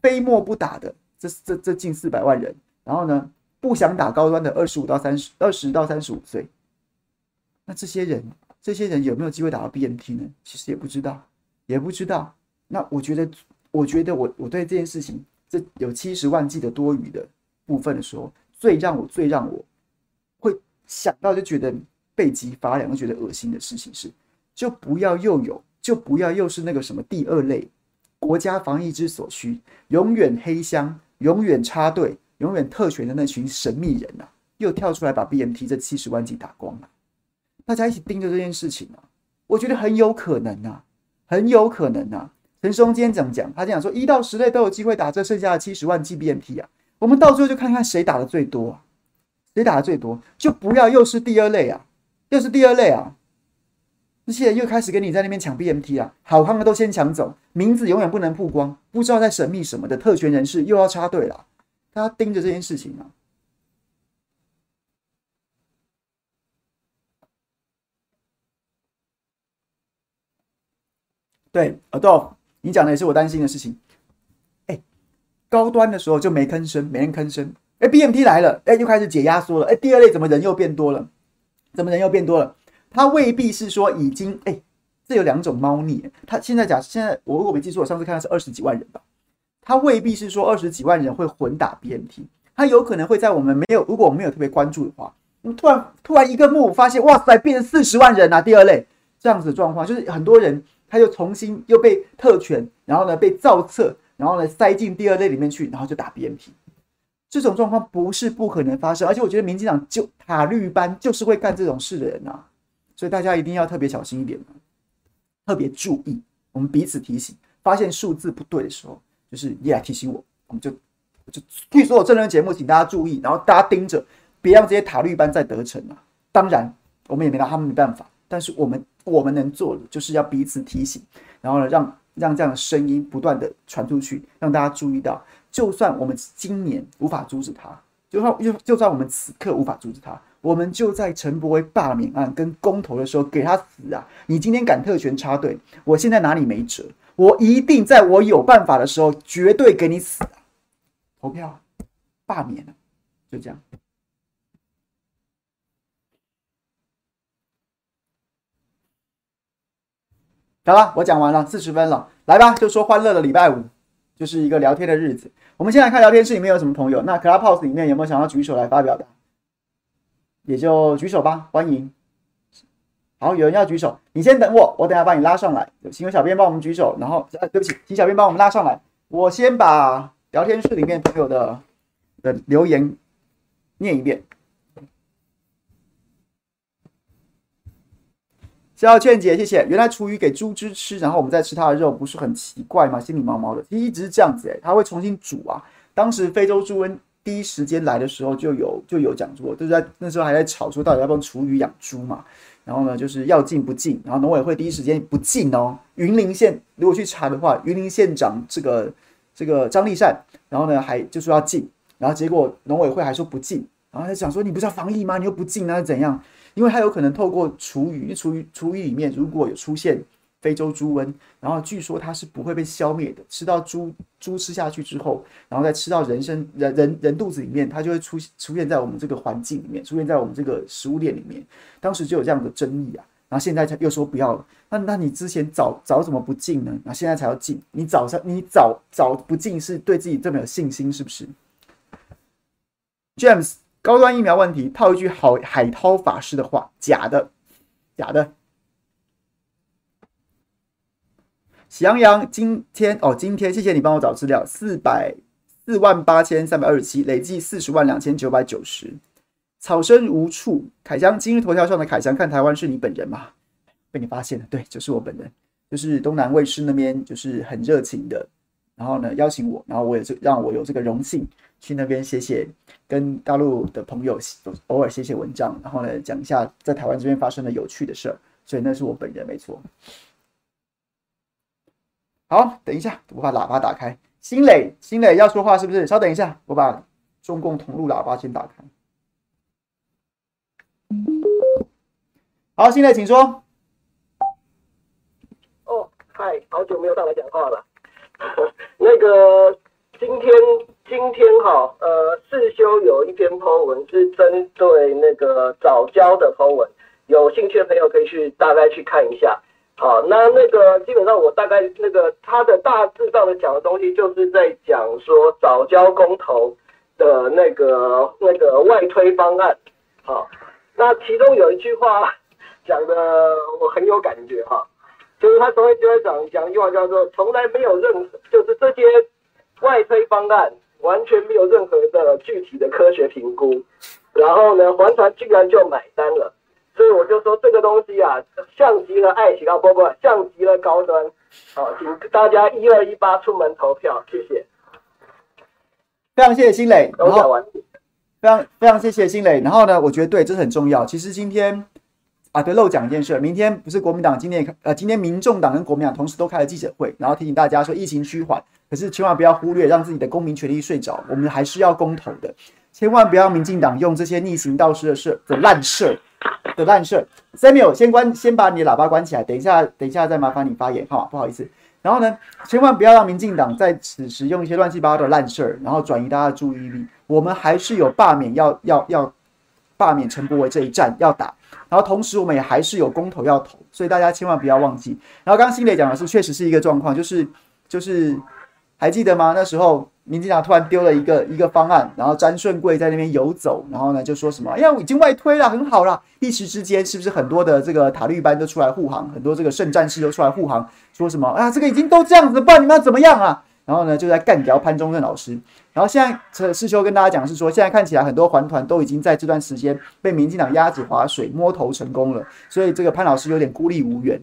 非墨不打的，这这这近四百万人。然后呢，不想打高端的二十五到三十，二十到三十五岁，那这些人，这些人有没有机会打到 BNT 呢？其实也不知道，也不知道。那我觉得，我觉得我我对这件事情，这有七十万剂的多余的部分的时候，最让我最让我。想到就觉得背脊发凉，觉得恶心的事情是，就不要又有，就不要又是那个什么第二类，国家防疫之所需，永远黑箱，永远插队，永远特权的那群神秘人啊，又跳出来把 BNT 这七十万剂打光了。大家一起盯着这件事情啊，我觉得很有可能啊，很有可能啊。陈松今天怎么讲，他讲说一到十类都有机会打这剩下的七十万剂 B M T 啊，我们到最后就看看谁打的最多。谁打的最多，就不要又是第二类啊，又是第二类啊！那些人又开始跟你在那边抢 BMT 啊，好看的都先抢走，名字永远不能曝光，不知道在神秘什么的特权人士又要插队了，大家盯着这件事情啊。对耳朵你讲的也是我担心的事情。哎，高端的时候就没吭声，没人吭声。哎，BNT 来了，哎，又开始解压缩了。哎，第二类怎么人又变多了？怎么人又变多了？他未必是说已经哎，这有两种猫腻。他现在讲，现在我如果没记错，我上次看的是二十几万人吧。他未必是说二十几万人会混打 BNT，他有可能会在我们没有，如果我们没有特别关注的话，突然突然一个幕发现，哇塞，变成四十万人啊！第二类这样子的状况，就是很多人他又重新又被特权，然后呢被造册，然后呢塞进第二类里面去，然后就打 BNT。这种状况不是不可能发生，而且我觉得民进党就塔绿班就是会干这种事的人啊，所以大家一定要特别小心一点，特别注意。我们彼此提醒，发现数字不对的时候，就是你来提醒我，我们就就据所有政论节目，请大家注意，然后大家盯着，别让这些塔绿班再得逞啊！当然，我们也没拿他们没办法，但是我们我们能做的就是要彼此提醒，然后呢，让让这样的声音不断的传出去，让大家注意到，就算我们今年无法阻止他，就算就就算我们此刻无法阻止他，我们就在陈柏威罢免案跟公投的时候给他死啊！你今天敢特权插队，我现在拿你没辙，我一定在我有办法的时候绝对给你死啊！投票罢免了，就这样。好了，我讲完了，四十分了，来吧，就说欢乐的礼拜五，就是一个聊天的日子。我们先来看聊天室里面有什么朋友。那 Clubhouse 里面有没有想要举手来发表的？也就举手吧，欢迎。好，有人要举手，你先等我，我等下把你拉上来。请小编帮我们举手，然后，呃，对不起，请小编帮我们拉上来。我先把聊天室里面朋友的的留言念一遍。谢劝姐，谢谢。原来厨余给猪只吃，然后我们再吃它的肉，不是很奇怪吗？心里毛毛的。其实一直是这样子，诶，它会重新煮啊。当时非洲猪瘟第一时间来的时候，就有就有讲说，就是在那时候还在吵说到底要不要厨余养猪嘛。然后呢，就是要禁不禁。然后农委会第一时间不禁哦。云林县如果去查的话，云林县长这个这个张立善，然后呢还就说要禁，然后结果农委会还说不禁，然后他想说你不是要防疫吗？你又不禁，那是怎样？因为它有可能透过厨余，厨余厨余里面如果有出现非洲猪瘟，然后据说它是不会被消灭的。吃到猪猪吃下去之后，然后再吃到人身人人人肚子里面，它就会出出现在我们这个环境里面，出现在我们这个食物链里面。当时就有这样的争议啊，然后现在才又说不要了。那那你之前早早怎么不进呢？那现在才要进？你早上你早早不进是对自己这么有信心是不是？James。高端疫苗问题，套一句好海涛法师的话，假的，假的。喜羊羊今天哦，今天谢谢你帮我找资料，四百四万八千三百二十七，累计四十万两千九百九十。草生无处，凯翔今日头条上的凯翔看台湾是你本人吗？被你发现了，对，就是我本人，就是东南卫视那边就是很热情的，然后呢邀请我，然后我也是让我有这个荣幸。去那边写写，跟大陆的朋友偶尔写写文章，然后呢讲一下在台湾这边发生的有趣的事儿，所以那是我本人没错。好，等一下，我把喇叭打开。新磊，新磊要说话是不是？稍等一下，我把中共同路喇叭先打开。好，新磊，请说。哦，嗨，好久没有上来讲话了。那个今天。今天哈，呃，世修有一篇 po 文是针对那个早教的 po 文，有兴趣的朋友可以去大概去看一下。好，那那个基本上我大概那个他的大致上的讲的东西，就是在讲说早教公投的那个那个外推方案。好，那其中有一句话讲的我很有感觉哈，就是他昨天就会讲讲一句话叫做从来没有任何就是这些外推方案。完全没有任何的具体的科学评估，然后呢，环团居然就买单了，所以我就说这个东西啊，像极了爱情啊，不不，像极了高端。好，请大家一二一八出门投票，谢谢。非常谢谢新磊，都讲完。非常非常谢谢新磊，然后呢，我觉得对，这是很重要。其实今天啊，对，漏讲一件事，明天不是国民党今天呃，今天民众党跟国民党同时都开了记者会，然后提醒大家说疫情趋缓。可是千万不要忽略，让自己的公民权利睡着。我们还是要公投的，千万不要民进党用这些逆行道士的事的烂事的烂事。Samuel，先关，先把你的喇叭关起来。等一下，等一下再麻烦你发言哈，不好意思。然后呢，千万不要让民进党在此时用一些乱七八糟的烂事儿然后转移大家的注意力。我们还是有罢免要要要罢免陈柏惟这一战要打，然后同时我们也还是有公投要投，所以大家千万不要忘记。然后刚刚新磊讲的是，确实是一个状况，就是就是。还记得吗？那时候民进党突然丢了一个一个方案，然后詹顺贵在那边游走，然后呢就说什么：“哎呀，我已经外推了，很好了。”一时之间，是不是很多的这个塔绿班都出来护航，很多这个圣战士都出来护航，说什么：“啊，这个已经都这样子，不然你们要怎么样啊？”然后呢就在干掉潘忠政老师。然后现在陈世修跟大家讲是说，现在看起来很多环团都已经在这段时间被民进党鸭子划水摸头成功了，所以这个潘老师有点孤立无援。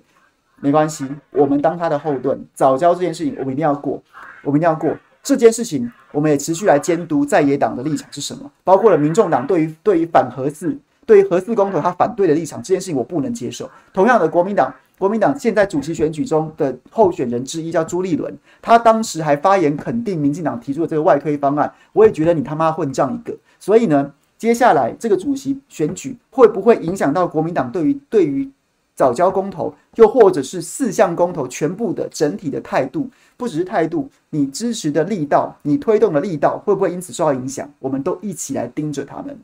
没关系，我们当他的后盾。早教这件事情，我们一定要过。我们一定要过这件事情，我们也持续来监督在野党的立场是什么，包括了民众党对于对于反核四、对于核四公投他反对的立场，这件事情我不能接受。同样的，国民党国民党现在主席选举中的候选人之一叫朱立伦，他当时还发言肯定民进党提出的这个外推方案，我也觉得你他妈混账一个。所以呢，接下来这个主席选举会不会影响到国民党对于对于早交公投，又或者是四项公投全部的整体的态度？不只是态度，你支持的力道，你推动的力道，会不会因此受到影响？我们都一起来盯着他们。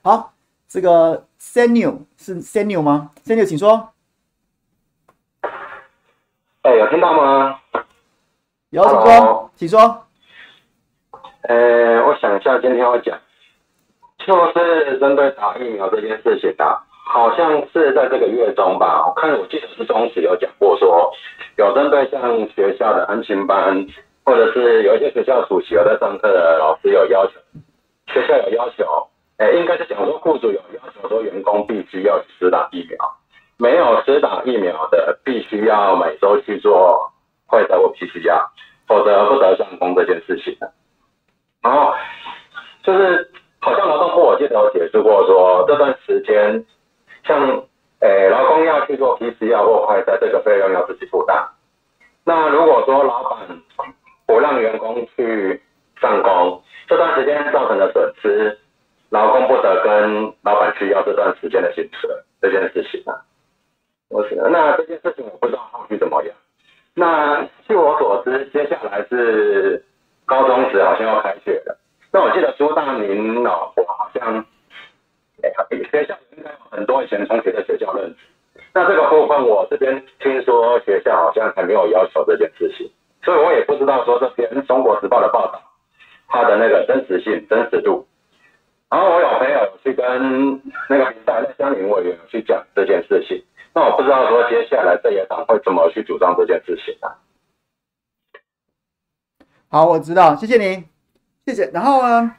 好，这个 Senio 是 Senio 吗？Senio，请说。哎、欸，有听到吗？有，请说，请说。呃、欸，我想一下，今天要讲，就是针对打疫苗这件事情的、啊，好像是在这个月中吧。我看我记得是中时有讲过说。有针对像学校的安亲班，或者是有一些学校主席有在上课的老师有要求，学校有要求，哎，应该是讲说雇主有要求说员工必须要施打疫苗，没有施打疫苗的必须要每周去做快筛或 PCR，否则不得上工这件事情的。然后就是好像劳动部我记得有解释过说这段时间像。诶，劳工要去做 PCR 或快筛，这个费用要自己负担。那如果说老板不让员工去上工，这段时间造成的损失，劳工不得跟老板去要这段时间的薪水，这件事情啊，我是那这件事情我不知道后续怎么样。那据我所知，接下来是高中时好像要开学了。那我记得朱大明老婆好像。学校应该有很多以前同学在学校认识，那这个部分我这边听说学校好像还没有要求这件事情，所以我也不知道说这篇中国时报的报道它的那个真实性、真实度。然后我有朋友去跟那个台的乡民委员去讲这件事情，那我不知道说接下来在野党会怎么去主张这件事情啊。好，我知道，谢谢您，谢谢。然后呢，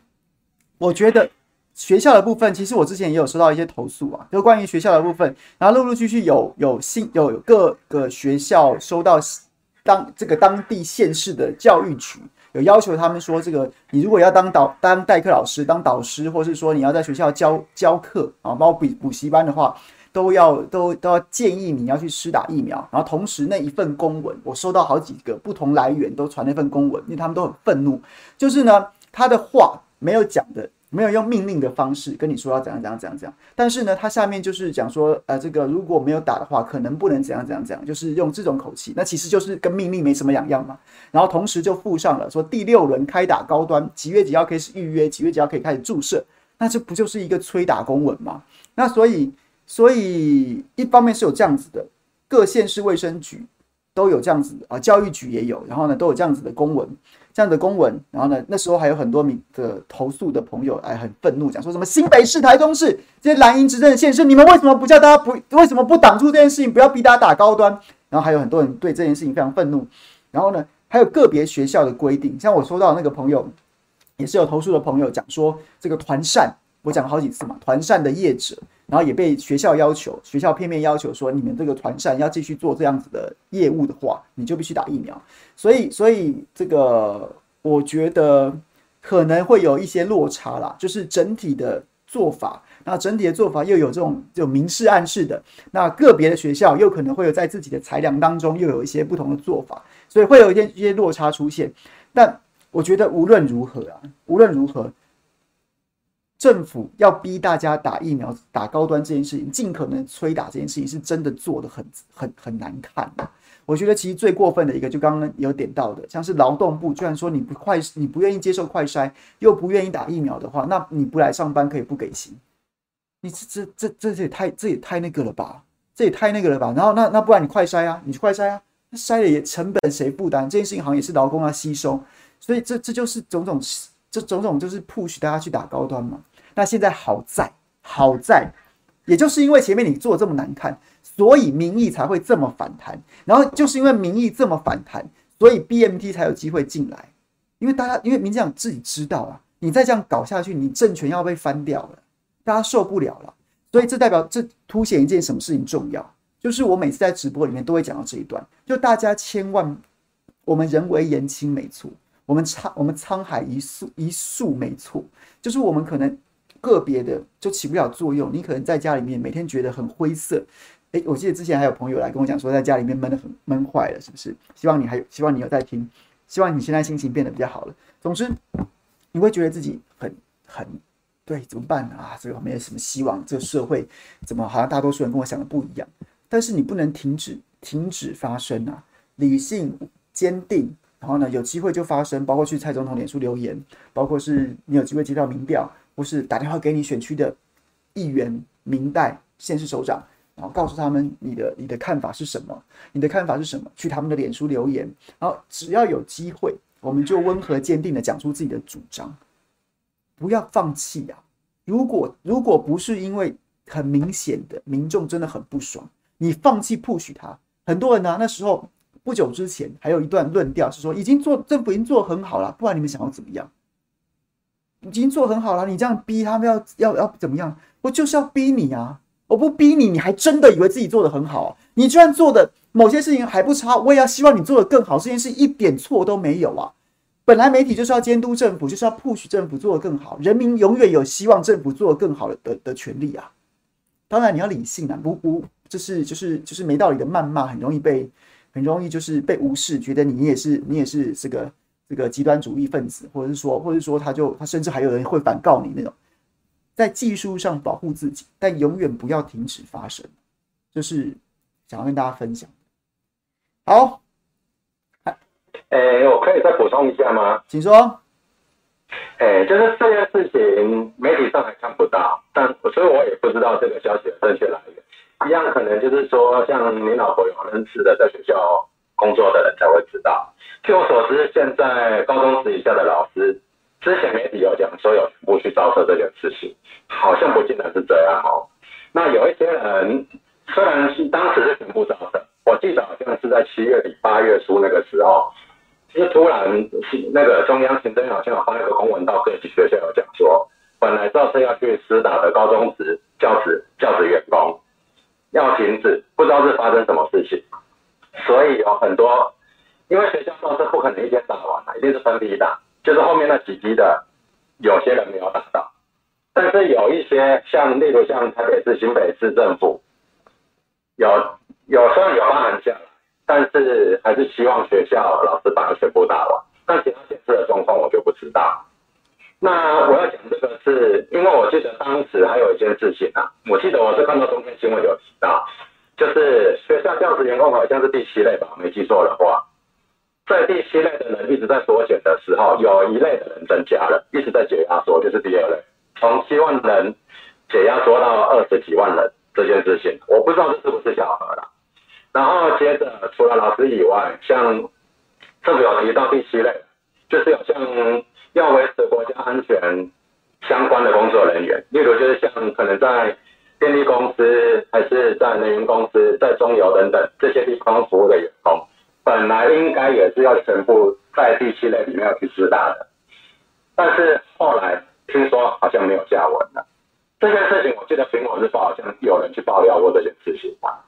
我觉得。学校的部分，其实我之前也有收到一些投诉啊，就关于学校的部分，然后陆陆续续有有新有各个学校收到当这个当地县市的教育局有要求他们说，这个你如果要当导当代课老师当导师，或是说你要在学校教教课啊，包括补补习班的话，都要都都要建议你要去施打疫苗。然后同时那一份公文，我收到好几个不同来源都传那份公文，因为他们都很愤怒，就是呢他的话没有讲的。没有用命令的方式跟你说要怎样怎样怎样怎样，但是呢，他下面就是讲说，呃，这个如果没有打的话，可能不能怎样怎样怎样，就是用这种口气，那其实就是跟命令没什么两样嘛。然后同时就附上了说第六轮开打高端，几月几号可以预约，几月几号可以开始注射，那这不就是一个催打公文吗？那所以，所以一方面是有这样子的，各县市卫生局都有这样子啊，教育局也有，然后呢都有这样子的公文。这样的公文，然后呢，那时候还有很多名的投诉的朋友，哎很愤怒，讲说什么新北市、台中市这些蓝营执政的县市，你们为什么不叫大家不？为什么不挡住这件事情，不要逼大家打高端？然后还有很多人对这件事情非常愤怒。然后呢，还有个别学校的规定，像我收到那个朋友，也是有投诉的朋友讲说，这个团扇，我讲了好几次嘛，团扇的业者。然后也被学校要求，学校片面要求说，你们这个团扇要继续做这样子的业务的话，你就必须打疫苗。所以，所以这个我觉得可能会有一些落差啦，就是整体的做法，那整体的做法又有这种就明示暗示的，那个别的学校又可能会有在自己的裁量当中又有一些不同的做法，所以会有一些一些落差出现。但我觉得无论如何啊，无论如何。政府要逼大家打疫苗、打高端这件事情，尽可能催打这件事情，是真的做的很、很、很难看的。我觉得其实最过分的一个，就刚刚有点到的，像是劳动部居然说你不快，你不愿意接受快筛，又不愿意打疫苗的话，那你不来上班可以不给薪？你这、这、这、这也太、这也太那个了吧？这也太那个了吧？然后那那不然你快筛啊，你去快筛啊，那筛了也成本谁负担？这件事情好像也是劳工要吸收，所以这这就是种种这种种就是 push 大家去打高端嘛。那现在好在好在，也就是因为前面你做这么难看，所以民意才会这么反弹。然后就是因为民意这么反弹，所以 BMT 才有机会进来。因为大家，因为民进党自己知道啊，你再这样搞下去，你政权要被翻掉了，大家受不了了。所以这代表这凸显一件什么事情重要，就是我每次在直播里面都会讲到这一段，就大家千万，我们人为言轻没错，我们沧我们沧海一粟一粟没错，就是我们可能个别的就起不了作用。你可能在家里面每天觉得很灰色，哎，我记得之前还有朋友来跟我讲说，在家里面闷得很闷坏了，是不是？希望你还有，希望你有在听，希望你现在心情变得比较好了。总之，你会觉得自己很很对，怎么办啊？这个没有什么希望，这个社会怎么好像大多数人跟我想的不一样？但是你不能停止停止发声啊！理性坚定，然后呢，有机会就发声，包括去蔡总统脸书留言，包括是你有机会接到民调，或是打电话给你选区的议员、民代、县市首长，然后告诉他们你的你的看法是什么？你的看法是什么？去他们的脸书留言，然后只要有机会，我们就温和坚定的讲出自己的主张，不要放弃呀！如果如果不是因为很明显的民众真的很不爽，你放弃 push 他。很多人呢、那时候不久之前还有一段论调是说，已经做政府已经做很好了，不然你们想要怎么样？已经做很好了，你这样逼他们要要要怎么样？我就是要逼你啊！我不逼你，你还真的以为自己做得很好？你就算做的某些事情还不差，我也要希望你做得更好。这件事一点错都没有啊！本来媒体就是要监督政府，就是要 push 政府做得更好，人民永远有希望政府做得更好的的的权利啊！当然你要理性啊，不不。就是就是就是没道理的谩骂，很容易被很容易就是被无视，觉得你也是你也是这个这个极端主义分子，或者是说或者是说他就他甚至还有人会反告你那种，在技术上保护自己，但永远不要停止发声，就是想要跟大家分享。好，哎、欸，我可以再补充一下吗？请说。哎、欸，就是这件事情媒体上还看不到，但所以我也不知道这个消息的正确来源。一样可能就是说，像你老婆有认识的在学校工作的人才会知道。据我所知，现在高中职以下的老师，之前媒体有讲说有全部去招生这件事情，好像不尽然是这样哦。那有一些人虽然是当时是全部招生，我记得好像是在七月底八月初那个时候，就是突然那个中央行政院好像有发一个公文到各级学校有讲说，本来招测要去施打的高中职教职教职员工。要停止，不知道是发生什么事情，所以有很多，因为学校招生不可能一天打完的，一定是分批打，就是后面那几批的，有些人没有打到，但是有一些像例如像台北市、新北市政府，有有时候有发函下来，但是还是希望学校老师把它全部打完，但其他县市的状况我就不知道。那我要讲这个是，因为我记得当时还有一件事情啊，我记得我是看到中天新闻有提到，就是学校教职员工好像是第七类吧，没记错的话，在第七类的人一直在缩减的时候，有一类的人增加了，一直在解压缩，就是第二类，从七万人解压缩到二十几万人这件事情，我不知道这是不是巧合了。然后接着除了老师以外，像政府有提到第七类，就是有像。要维持国家安全相关的工作人员，例如就是像可能在电力公司，还是在能源公司，在中油等等这些地方服务的员工，本来应该也是要全部在第七类里面要去施打的，但是后来听说好像没有下文了。这件事情我记得苹果日报好像有人去爆料过这件事情吧？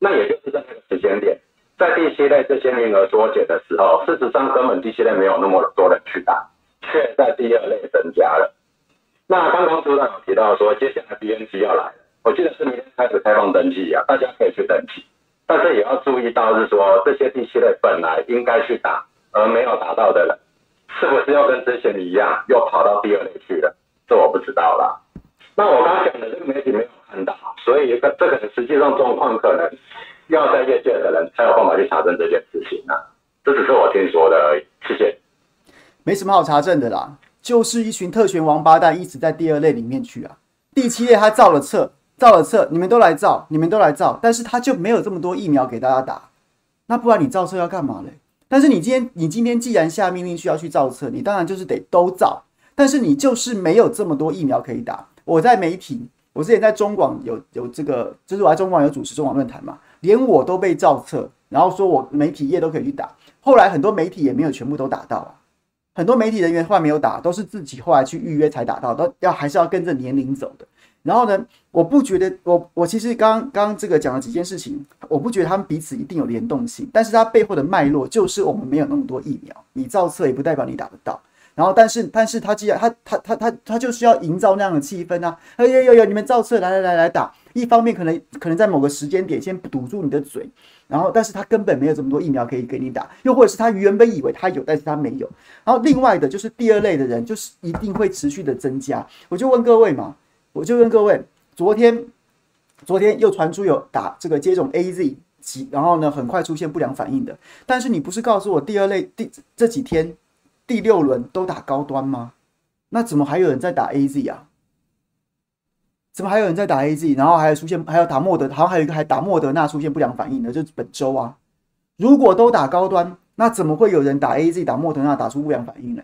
那也就是在那个时间点，在第七类这些名额缩减的时候，事实上根本第七类没有那么多人去打。却在第二类增加了。那刚刚组长有提到说，接下来 B N G 要来了，我记得是明天开始开放登记啊，大家可以去登记。但是也要注意到是说，这些第七类本来应该去打而没有打到的人，是不是又跟之前一样又跑到第二类去了？这我不知道啦。那我刚刚讲的这个媒体没有看到，所以这可能实际上状况可能要在业界的人才有办法去查证这件事情啊。这只是我听说的而已。谢谢。没什么好查证的啦，就是一群特权王八蛋一直在第二类里面去啊。第七类他造了册，造了册，你们都来造，你们都来造，但是他就没有这么多疫苗给大家打。那不然你造册要干嘛嘞？但是你今天你今天既然下命令需要去造册，你当然就是得都造，但是你就是没有这么多疫苗可以打。我在媒体，我之前在中广有有这个，就是我在中广有主持中广论坛嘛，连我都被造册，然后说我媒体业都可以去打，后来很多媒体也没有全部都打到啊。很多媒体人员后来没有打，都是自己后来去预约才打到，都要还是要跟着年龄走的。然后呢，我不觉得我我其实刚刚刚这个讲了几件事情，我不觉得他们彼此一定有联动性，但是它背后的脉络就是我们没有那么多疫苗，你造册也不代表你打得到。然后，但是但是他既然他他他他他就是要营造那样的气氛啊！哎呦呦呦，你们造册来来来来打，一方面可能可能在某个时间点先堵住你的嘴，然后但是他根本没有这么多疫苗可以给你打，又或者是他原本以为他有，但是他没有。然后另外的就是第二类的人，就是一定会持续的增加。我就问各位嘛。我就问各位，昨天，昨天又传出有打这个接种 AZ 几，然后呢，很快出现不良反应的。但是你不是告诉我第二类第这几天第六轮都打高端吗？那怎么还有人在打 AZ 啊？怎么还有人在打 AZ？然后还有出现还有打莫德，好像还有一个还打莫德纳出现不良反应的，就是本周啊。如果都打高端，那怎么会有人打 AZ 打莫德纳打出不良反应呢？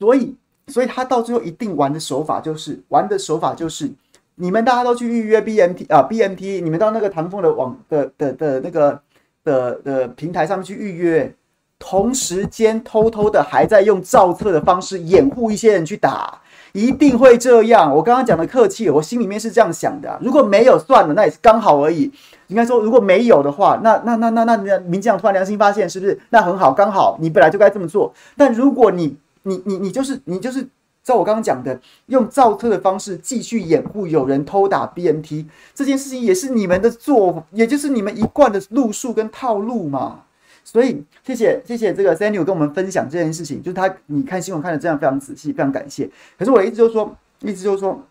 所以。所以他到最后一定玩的手法就是玩的手法就是，你们大家都去预约 BMT 啊 BMT，你们到那个唐凤的网的的的那个的的平台上面去预约，同时间偷偷的还在用造册的方式掩护一些人去打，一定会这样。我刚刚讲的客气，我心里面是这样想的。如果没有算了，那也是刚好而已。应该说如果没有的话，那那那那那那民进党突然良心发现，是不是？那很好，刚好你本来就该这么做。但如果你你你你就是你就是照我刚刚讲的，用造车的方式继续掩护有人偷打 BNT 这件事情，也是你们的做，也就是你们一贯的路数跟套路嘛。所以谢谢谢谢这个 Samuel 跟我们分享这件事情，就是他你看新闻看的这样非常仔细，非常感谢。可是我一直就说，一直就说，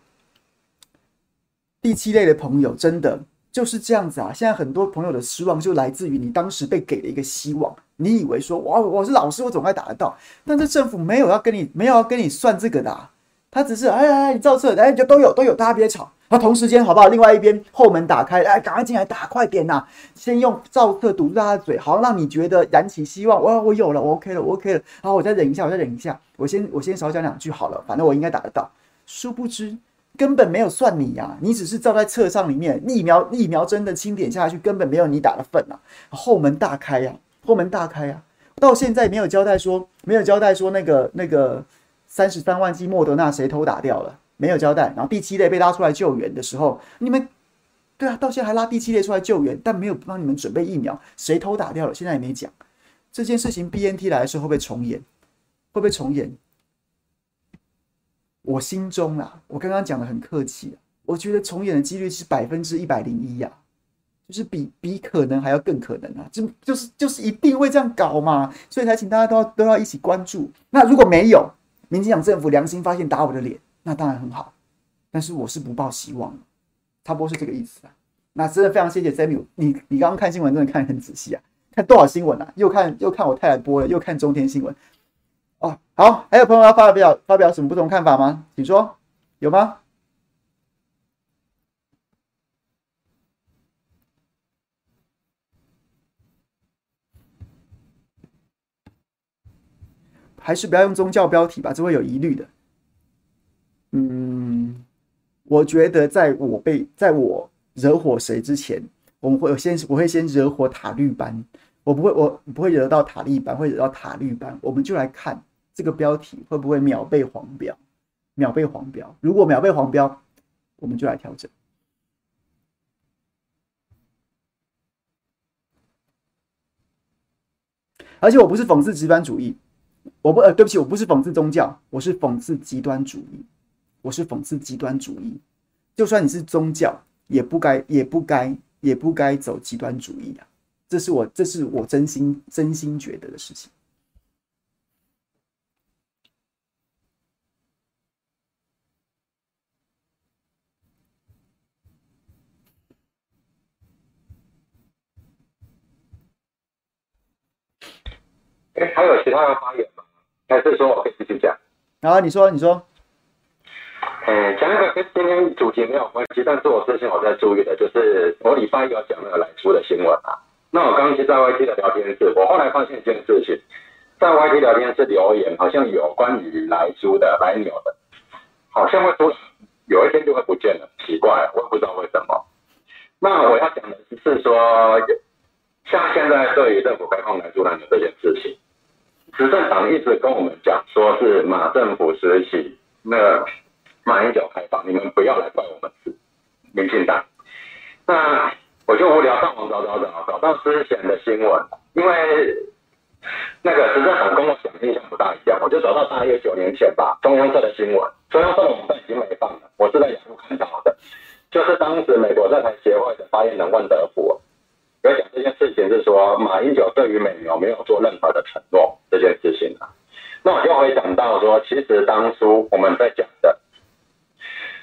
第七类的朋友真的就是这样子啊。现在很多朋友的失望就来自于你当时被给了一个希望。你以为说哇，我是老师，我总该打得到，但是政府没有要跟你，没有要跟你算这个的，啊，他只是哎哎哎，你造册，哎就都有都有，大家别吵。那同时间好不好？另外一边后门打开，哎，赶快进来打，快点呐！先用造册堵住他的嘴，好让你觉得燃起希望。哇我有了，我 OK 了，我 OK 了。好，我再忍一下，我再忍一下，我先我先少讲两句好了，反正我应该打得到。殊不知根本没有算你呀，你只是照在册上里面疫苗疫苗针的清点下去，根本没有你打的份啊。后门大开呀，后门大开啊！到现在没有交代说，没有交代说那个那个三十三万剂莫德纳谁偷打掉了？没有交代。然后第七类被拉出来救援的时候，你们对啊，到现在还拉第七类出来救援，但没有帮你们准备疫苗，谁偷打掉了？现在也没讲。这件事情 BNT 来的时候会不会重演？会不会重演？我心中啊，我刚刚讲的很客气啊，我觉得重演的几率是百分之一百零一呀。就是比比可能还要更可能啊！就就是就是一定会这样搞嘛，所以才请大家都要都要一起关注。那如果没有，民进党政府良心发现打我的脸，那当然很好。但是我是不抱希望，差不多是这个意思啊。那真的非常谢谢 Samuel，你你刚刚看新闻真的看得很仔细啊，看多少新闻啊？又看又看我太太播了，又看中天新闻。哦，好，还有朋友要发表发表什么不同看法吗？请说，有吗？还是不要用宗教标题吧，这会有疑虑的。嗯，我觉得在我被在我惹火谁之前，我们会有先我会先惹火塔绿班，我不会我不会惹到塔利班，会惹到塔绿班。我们就来看这个标题会不会秒被黄标，秒被黄标。如果秒被黄标，我们就来调整。而且我不是讽刺极端主义。我不呃，对不起，我不是讽刺宗教，我是讽刺极端主义，我是讽刺极端主义。就算你是宗教，也不该，也不该，也不该走极端主义啊！这是我，这是我真心真心觉得的事情。哎，还有其他人发言？还是说我可以继续讲？然后你说，你说。嗯，讲那个跟今天主题没有关系，但是我最近我在注意的，就是我礼拜一有讲那个莱猪的新闻啊。那我刚刚在 YT 的聊天室，我后来发现一件事情，在 YT 聊天室留言好像有关于来猪的、莱牛的，好像会说有一天就会不见了，奇怪，我也不知道为什么。那我要讲的是说，像现在对于政府开放来猪拦牛这件事情。执政党一直跟我们讲，说是马政府时期，那马英九开放，你们不要来怪我们是民进党。那我就无聊上网找找找，找到之前的新闻，因为那个执政党跟我想的印象不大一样，我就找到大约九年前吧，中央社的新闻，中央社的网站已经没放了，我是在雅虎看到的，就是当时美国在台协会的发言人万德福有讲这件事情，是说马英九对于美牛没有做任何的承诺这件事情啊，那我就会想到说，其实当初我们在讲的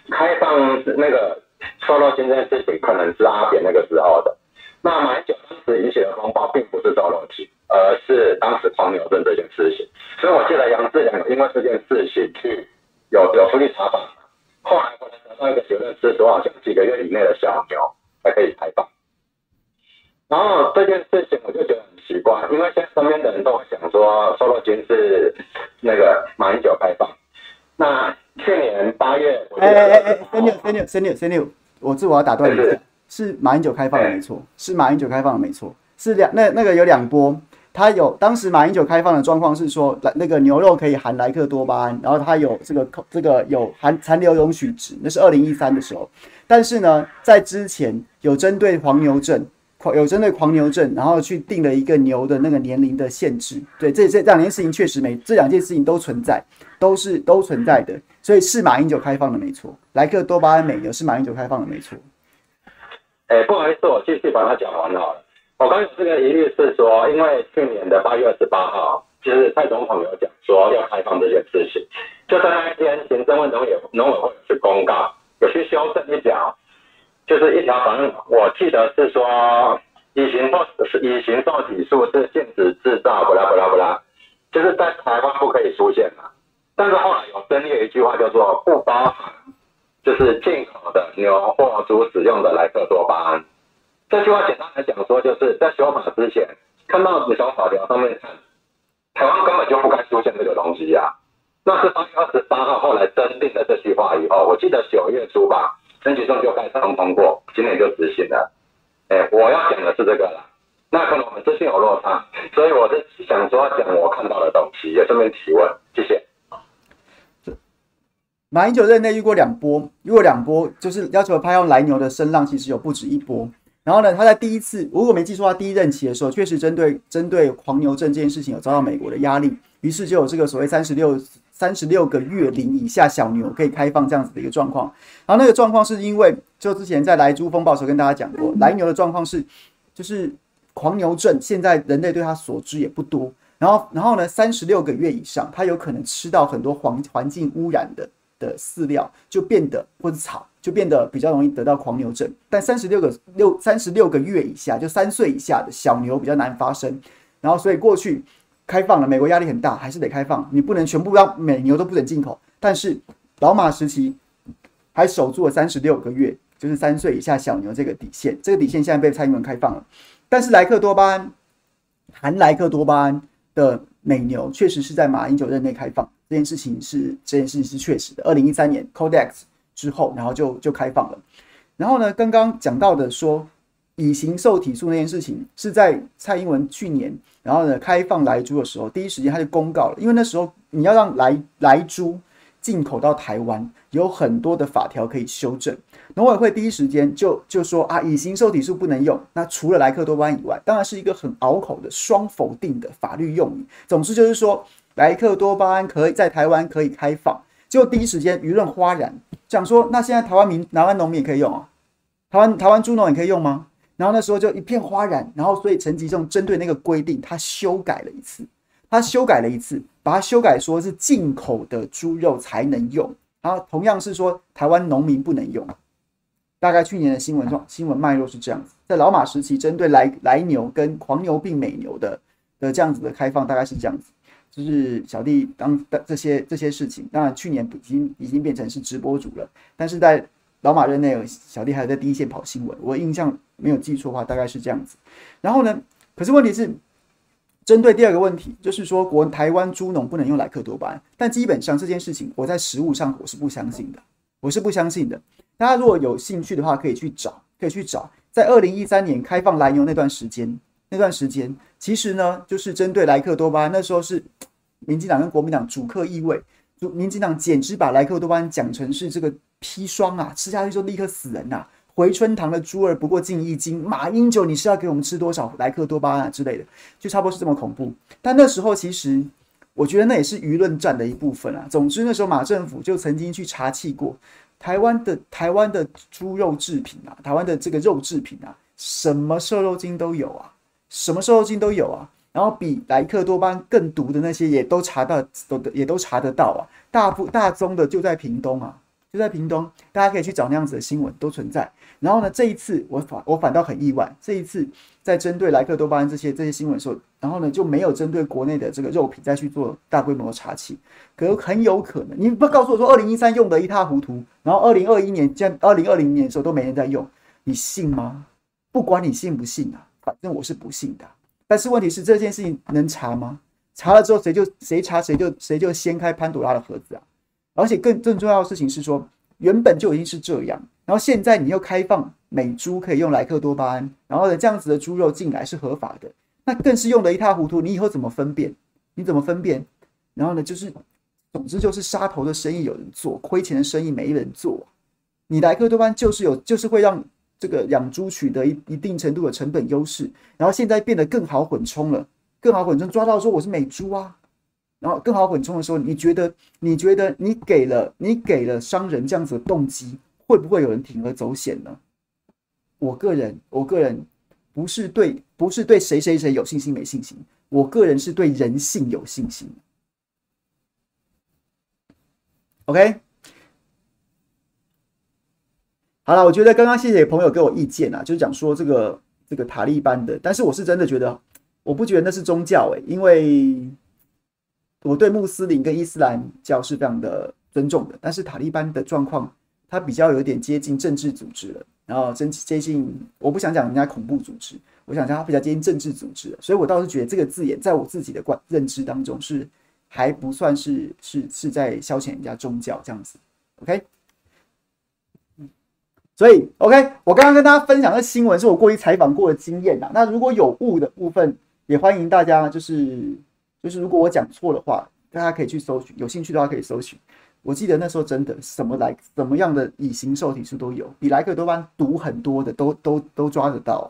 开放那个。瘦肉精这件事情可能是阿扁那个时候的，那马英九当时引起的风暴并不是瘦肉精，而是当时狂牛症这件事情。所以我记得杨志良因为这件事情去有有出去查访，后来我才得到一个结论是说，好像几个月以内的小牛才可以开放。然后这件事情我就觉得很奇怪，因为现在身边的人都会想说瘦肉精是那个马英九开放，那。去年八月，哎哎哎哎，三六三六三六三六，我这我要打断一下，是马英九开放的没错，是马英九开放的没错，是两那那个有两波，他有当时马英九开放的状况是说，来那个牛肉可以含莱克多巴胺，然后它有这个这个有含残留容许值，那是二零一三的时候，但是呢，在之前有针对黄牛症，有针对狂牛症，然后去定了一个牛的那个年龄的限制，对，这这两件事情确实没，这两件事情都存在，都是都存在的。所以是马英九开放的没错，莱克多巴胺美牛是马英九开放的没错。哎、不好意思，我继续把它讲完好了。我刚有这个疑虑是说，因为去年的八月二十八号，其实蔡总统有讲说要开放这件事情，就在那一天，行政院农委农委会去公告，有去修正一条，就是一条，反正我记得是说，乙型或乙型受体素是禁止制造，不啦不啦不啦，就是在台湾不可以出现嘛。但是后来有增列一句话叫做不包含，就是进口的牛或猪使用的莱克多巴胺。这句话简单来讲说，就是在修法之前，看到你从法条上面看，台湾根本就不该出现这个东西呀、啊。那是八月二十八号后来增订的这句话以后，我记得九月初吧，陈吉仲就开始通过，今年就执行了。哎，我要讲的是这个了。那可能我们资讯有落差，所以我是想说讲我看到的东西，也顺便提问，谢谢。马英九任内遇过两波，遇过两波，就是要求他用来牛的声浪，其实有不止一波。然后呢，他在第一次，如果没记错，他第一任期的时候，确实针对针对狂牛症这件事情有遭到美国的压力，于是就有这个所谓三十六三十六个月龄以下小牛可以开放这样子的一个状况。然后那个状况是因为，就之前在莱猪风暴时候跟大家讲过，来牛的状况是，就是狂牛症现在人类对它所知也不多。然后，然后呢，三十六个月以上，它有可能吃到很多环环境污染的。的饲料就变得或者草就变得比较容易得到狂牛症，但三十六个六三十六个月以下就三岁以下的小牛比较难发生，然后所以过去开放了，美国压力很大，还是得开放，你不能全部让美牛都不准进口，但是老马时期还守住了三十六个月，就是三岁以下小牛这个底线，这个底线现在被蔡英文开放了，但是莱克多巴胺含莱克多巴胺的美牛确实是在马英九任内开放。这件事情是这件事情是确实的。二零一三年 Codex 之后，然后就就开放了。然后呢，刚刚讲到的说乙型受体素那件事情，是在蔡英文去年，然后呢开放莱猪的时候，第一时间他就公告了。因为那时候你要让莱莱猪进口到台湾，有很多的法条可以修正。农委会第一时间就就说啊，乙型受体素不能用。那除了莱克多巴胺以外，当然是一个很拗口的双否定的法律用语。总之就是说。莱克多巴胺可以在台湾可以开放，结果第一时间舆论哗然，讲说那现在台湾民、台湾农民也可以用啊，台湾台湾猪农也可以用吗？然后那时候就一片哗然，然后所以陈吉仲针对那个规定，他修改了一次，他修改了一次，把它修改说是进口的猪肉才能用，然后同样是说台湾农民不能用。大概去年的新闻状新闻脉络是这样子，在老马时期针对来来牛跟狂牛病美牛的的这样子的开放，大概是这样子。就是小弟当的这些这些事情，当然去年已经已经变成是直播主了，但是在老马任内，小弟还在第一线跑新闻。我印象没有记错的话，大概是这样子。然后呢，可是问题是，针对第二个问题，就是说国台湾猪农不能用莱克多巴胺，但基本上这件事情我在实务上我是不相信的，我是不相信的。大家如果有兴趣的话，可以去找，可以去找，在二零一三年开放莱牛那段时间。那段时间，其实呢，就是针对莱克多巴胺，那时候是民进党跟国民党主客易位，就民进党简直把莱克多巴胺讲成是这个砒霜啊，吃下去就立刻死人呐、啊！回春堂的猪儿不过进一斤，马英九你是要给我们吃多少莱克多巴胺啊之类的，就差不多是这么恐怖。但那时候其实我觉得那也是舆论战的一部分啊。总之那时候马政府就曾经去查气过台湾的台湾的猪肉制品啊，台湾的这个肉制品啊，什么瘦肉精都有啊，什么瘦肉精都有啊。然后比莱克多巴胺更毒的那些也都查到，都也都查得到啊。大部大宗的就在屏东啊，就在屏东，大家可以去找那样子的新闻都存在。然后呢，这一次我反我反倒很意外，这一次在针对莱克多巴胺这些这些新闻的时候，然后呢就没有针对国内的这个肉品再去做大规模的查起。可很有可能，你不告诉我说二零一三用的一塌糊涂，然后二零二一年将二零二零年的时候都没人在用，你信吗？不管你信不信啊，反正我是不信的。但是问题是这件事情能查吗？查了之后谁就谁查谁就谁就掀开潘朵拉的盒子啊！而且更更重要的事情是说，原本就已经是这样，然后现在你又开放美猪可以用莱克多巴胺，然后呢这样子的猪肉进来是合法的，那更是用得一塌糊涂。你以后怎么分辨？你怎么分辨？然后呢就是，总之就是杀头的生意有人做，亏钱的生意没人做。你莱克多巴胺就是有，就是会让。这个养猪取得一一定程度的成本优势，然后现在变得更好混充了，更好混充，抓到说我是美猪啊，然后更好混充的时候，你觉得你觉得你给了你给了商人这样子的动机，会不会有人铤而走险呢？我个人我个人不是对不是对谁谁谁有信心没信心，我个人是对人性有信心。OK。好了，我觉得刚刚谢谢朋友给我意见啊，就是讲说这个这个塔利班的，但是我是真的觉得，我不觉得那是宗教诶、因为我对穆斯林跟伊斯兰教是非常的尊重的，但是塔利班的状况，它比较有点接近政治组织了，然后真接近，我不想讲人家恐怖组织，我想讲它比较接近政治组织，所以我倒是觉得这个字眼在我自己的观认知当中是还不算是是是在消遣人家宗教这样子，OK。所以，OK，我刚刚跟大家分享的新闻是我过去采访过的经验呐。那如果有误的部分，也欢迎大家就是就是如果我讲错的话，大家可以去搜寻，有兴趣的话可以搜寻。我记得那时候真的什么来什么样的乙型受体素都有，比莱克多巴毒很多的都都都抓得到啊。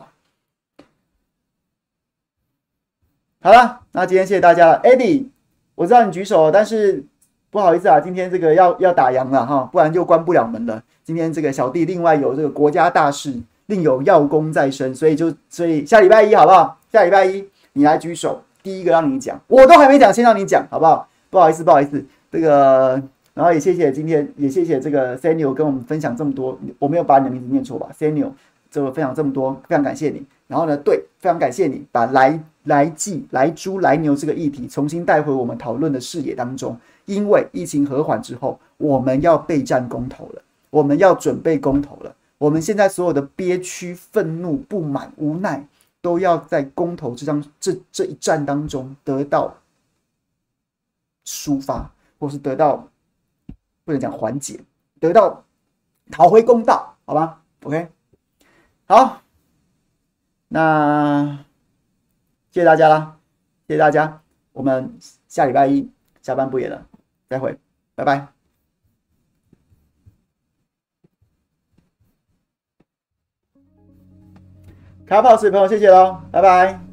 好了，那今天谢谢大家了，Eddie，我知道你举手，但是不好意思啊，今天这个要要打烊了哈，不然就关不了门了。今天这个小弟另外有这个国家大事，另有要功在身，所以就所以下礼拜一好不好？下礼拜一你来举手，第一个让你讲，我都还没讲，先让你讲好不好？不好意思，不好意思，这个然后也谢谢今天也谢谢这个 Samuel 跟我们分享这么多，我没有把你的名字念错吧？Samuel 这个分享这么多，非常感谢你。然后呢，对，非常感谢你把莱莱剂、莱猪、来牛这个议题重新带回我们讨论的视野当中，因为疫情和缓之后，我们要备战公投了。我们要准备公投了。我们现在所有的憋屈、愤怒、不满、无奈，都要在公投这张这这一战当中得到抒发，或是得到不能讲缓解，得到讨回公道，好吧？OK，好，那谢谢大家啦，谢谢大家，我们下礼拜一下班不演了，再会，拜拜。卡跑死朋友，谢谢喽，拜拜。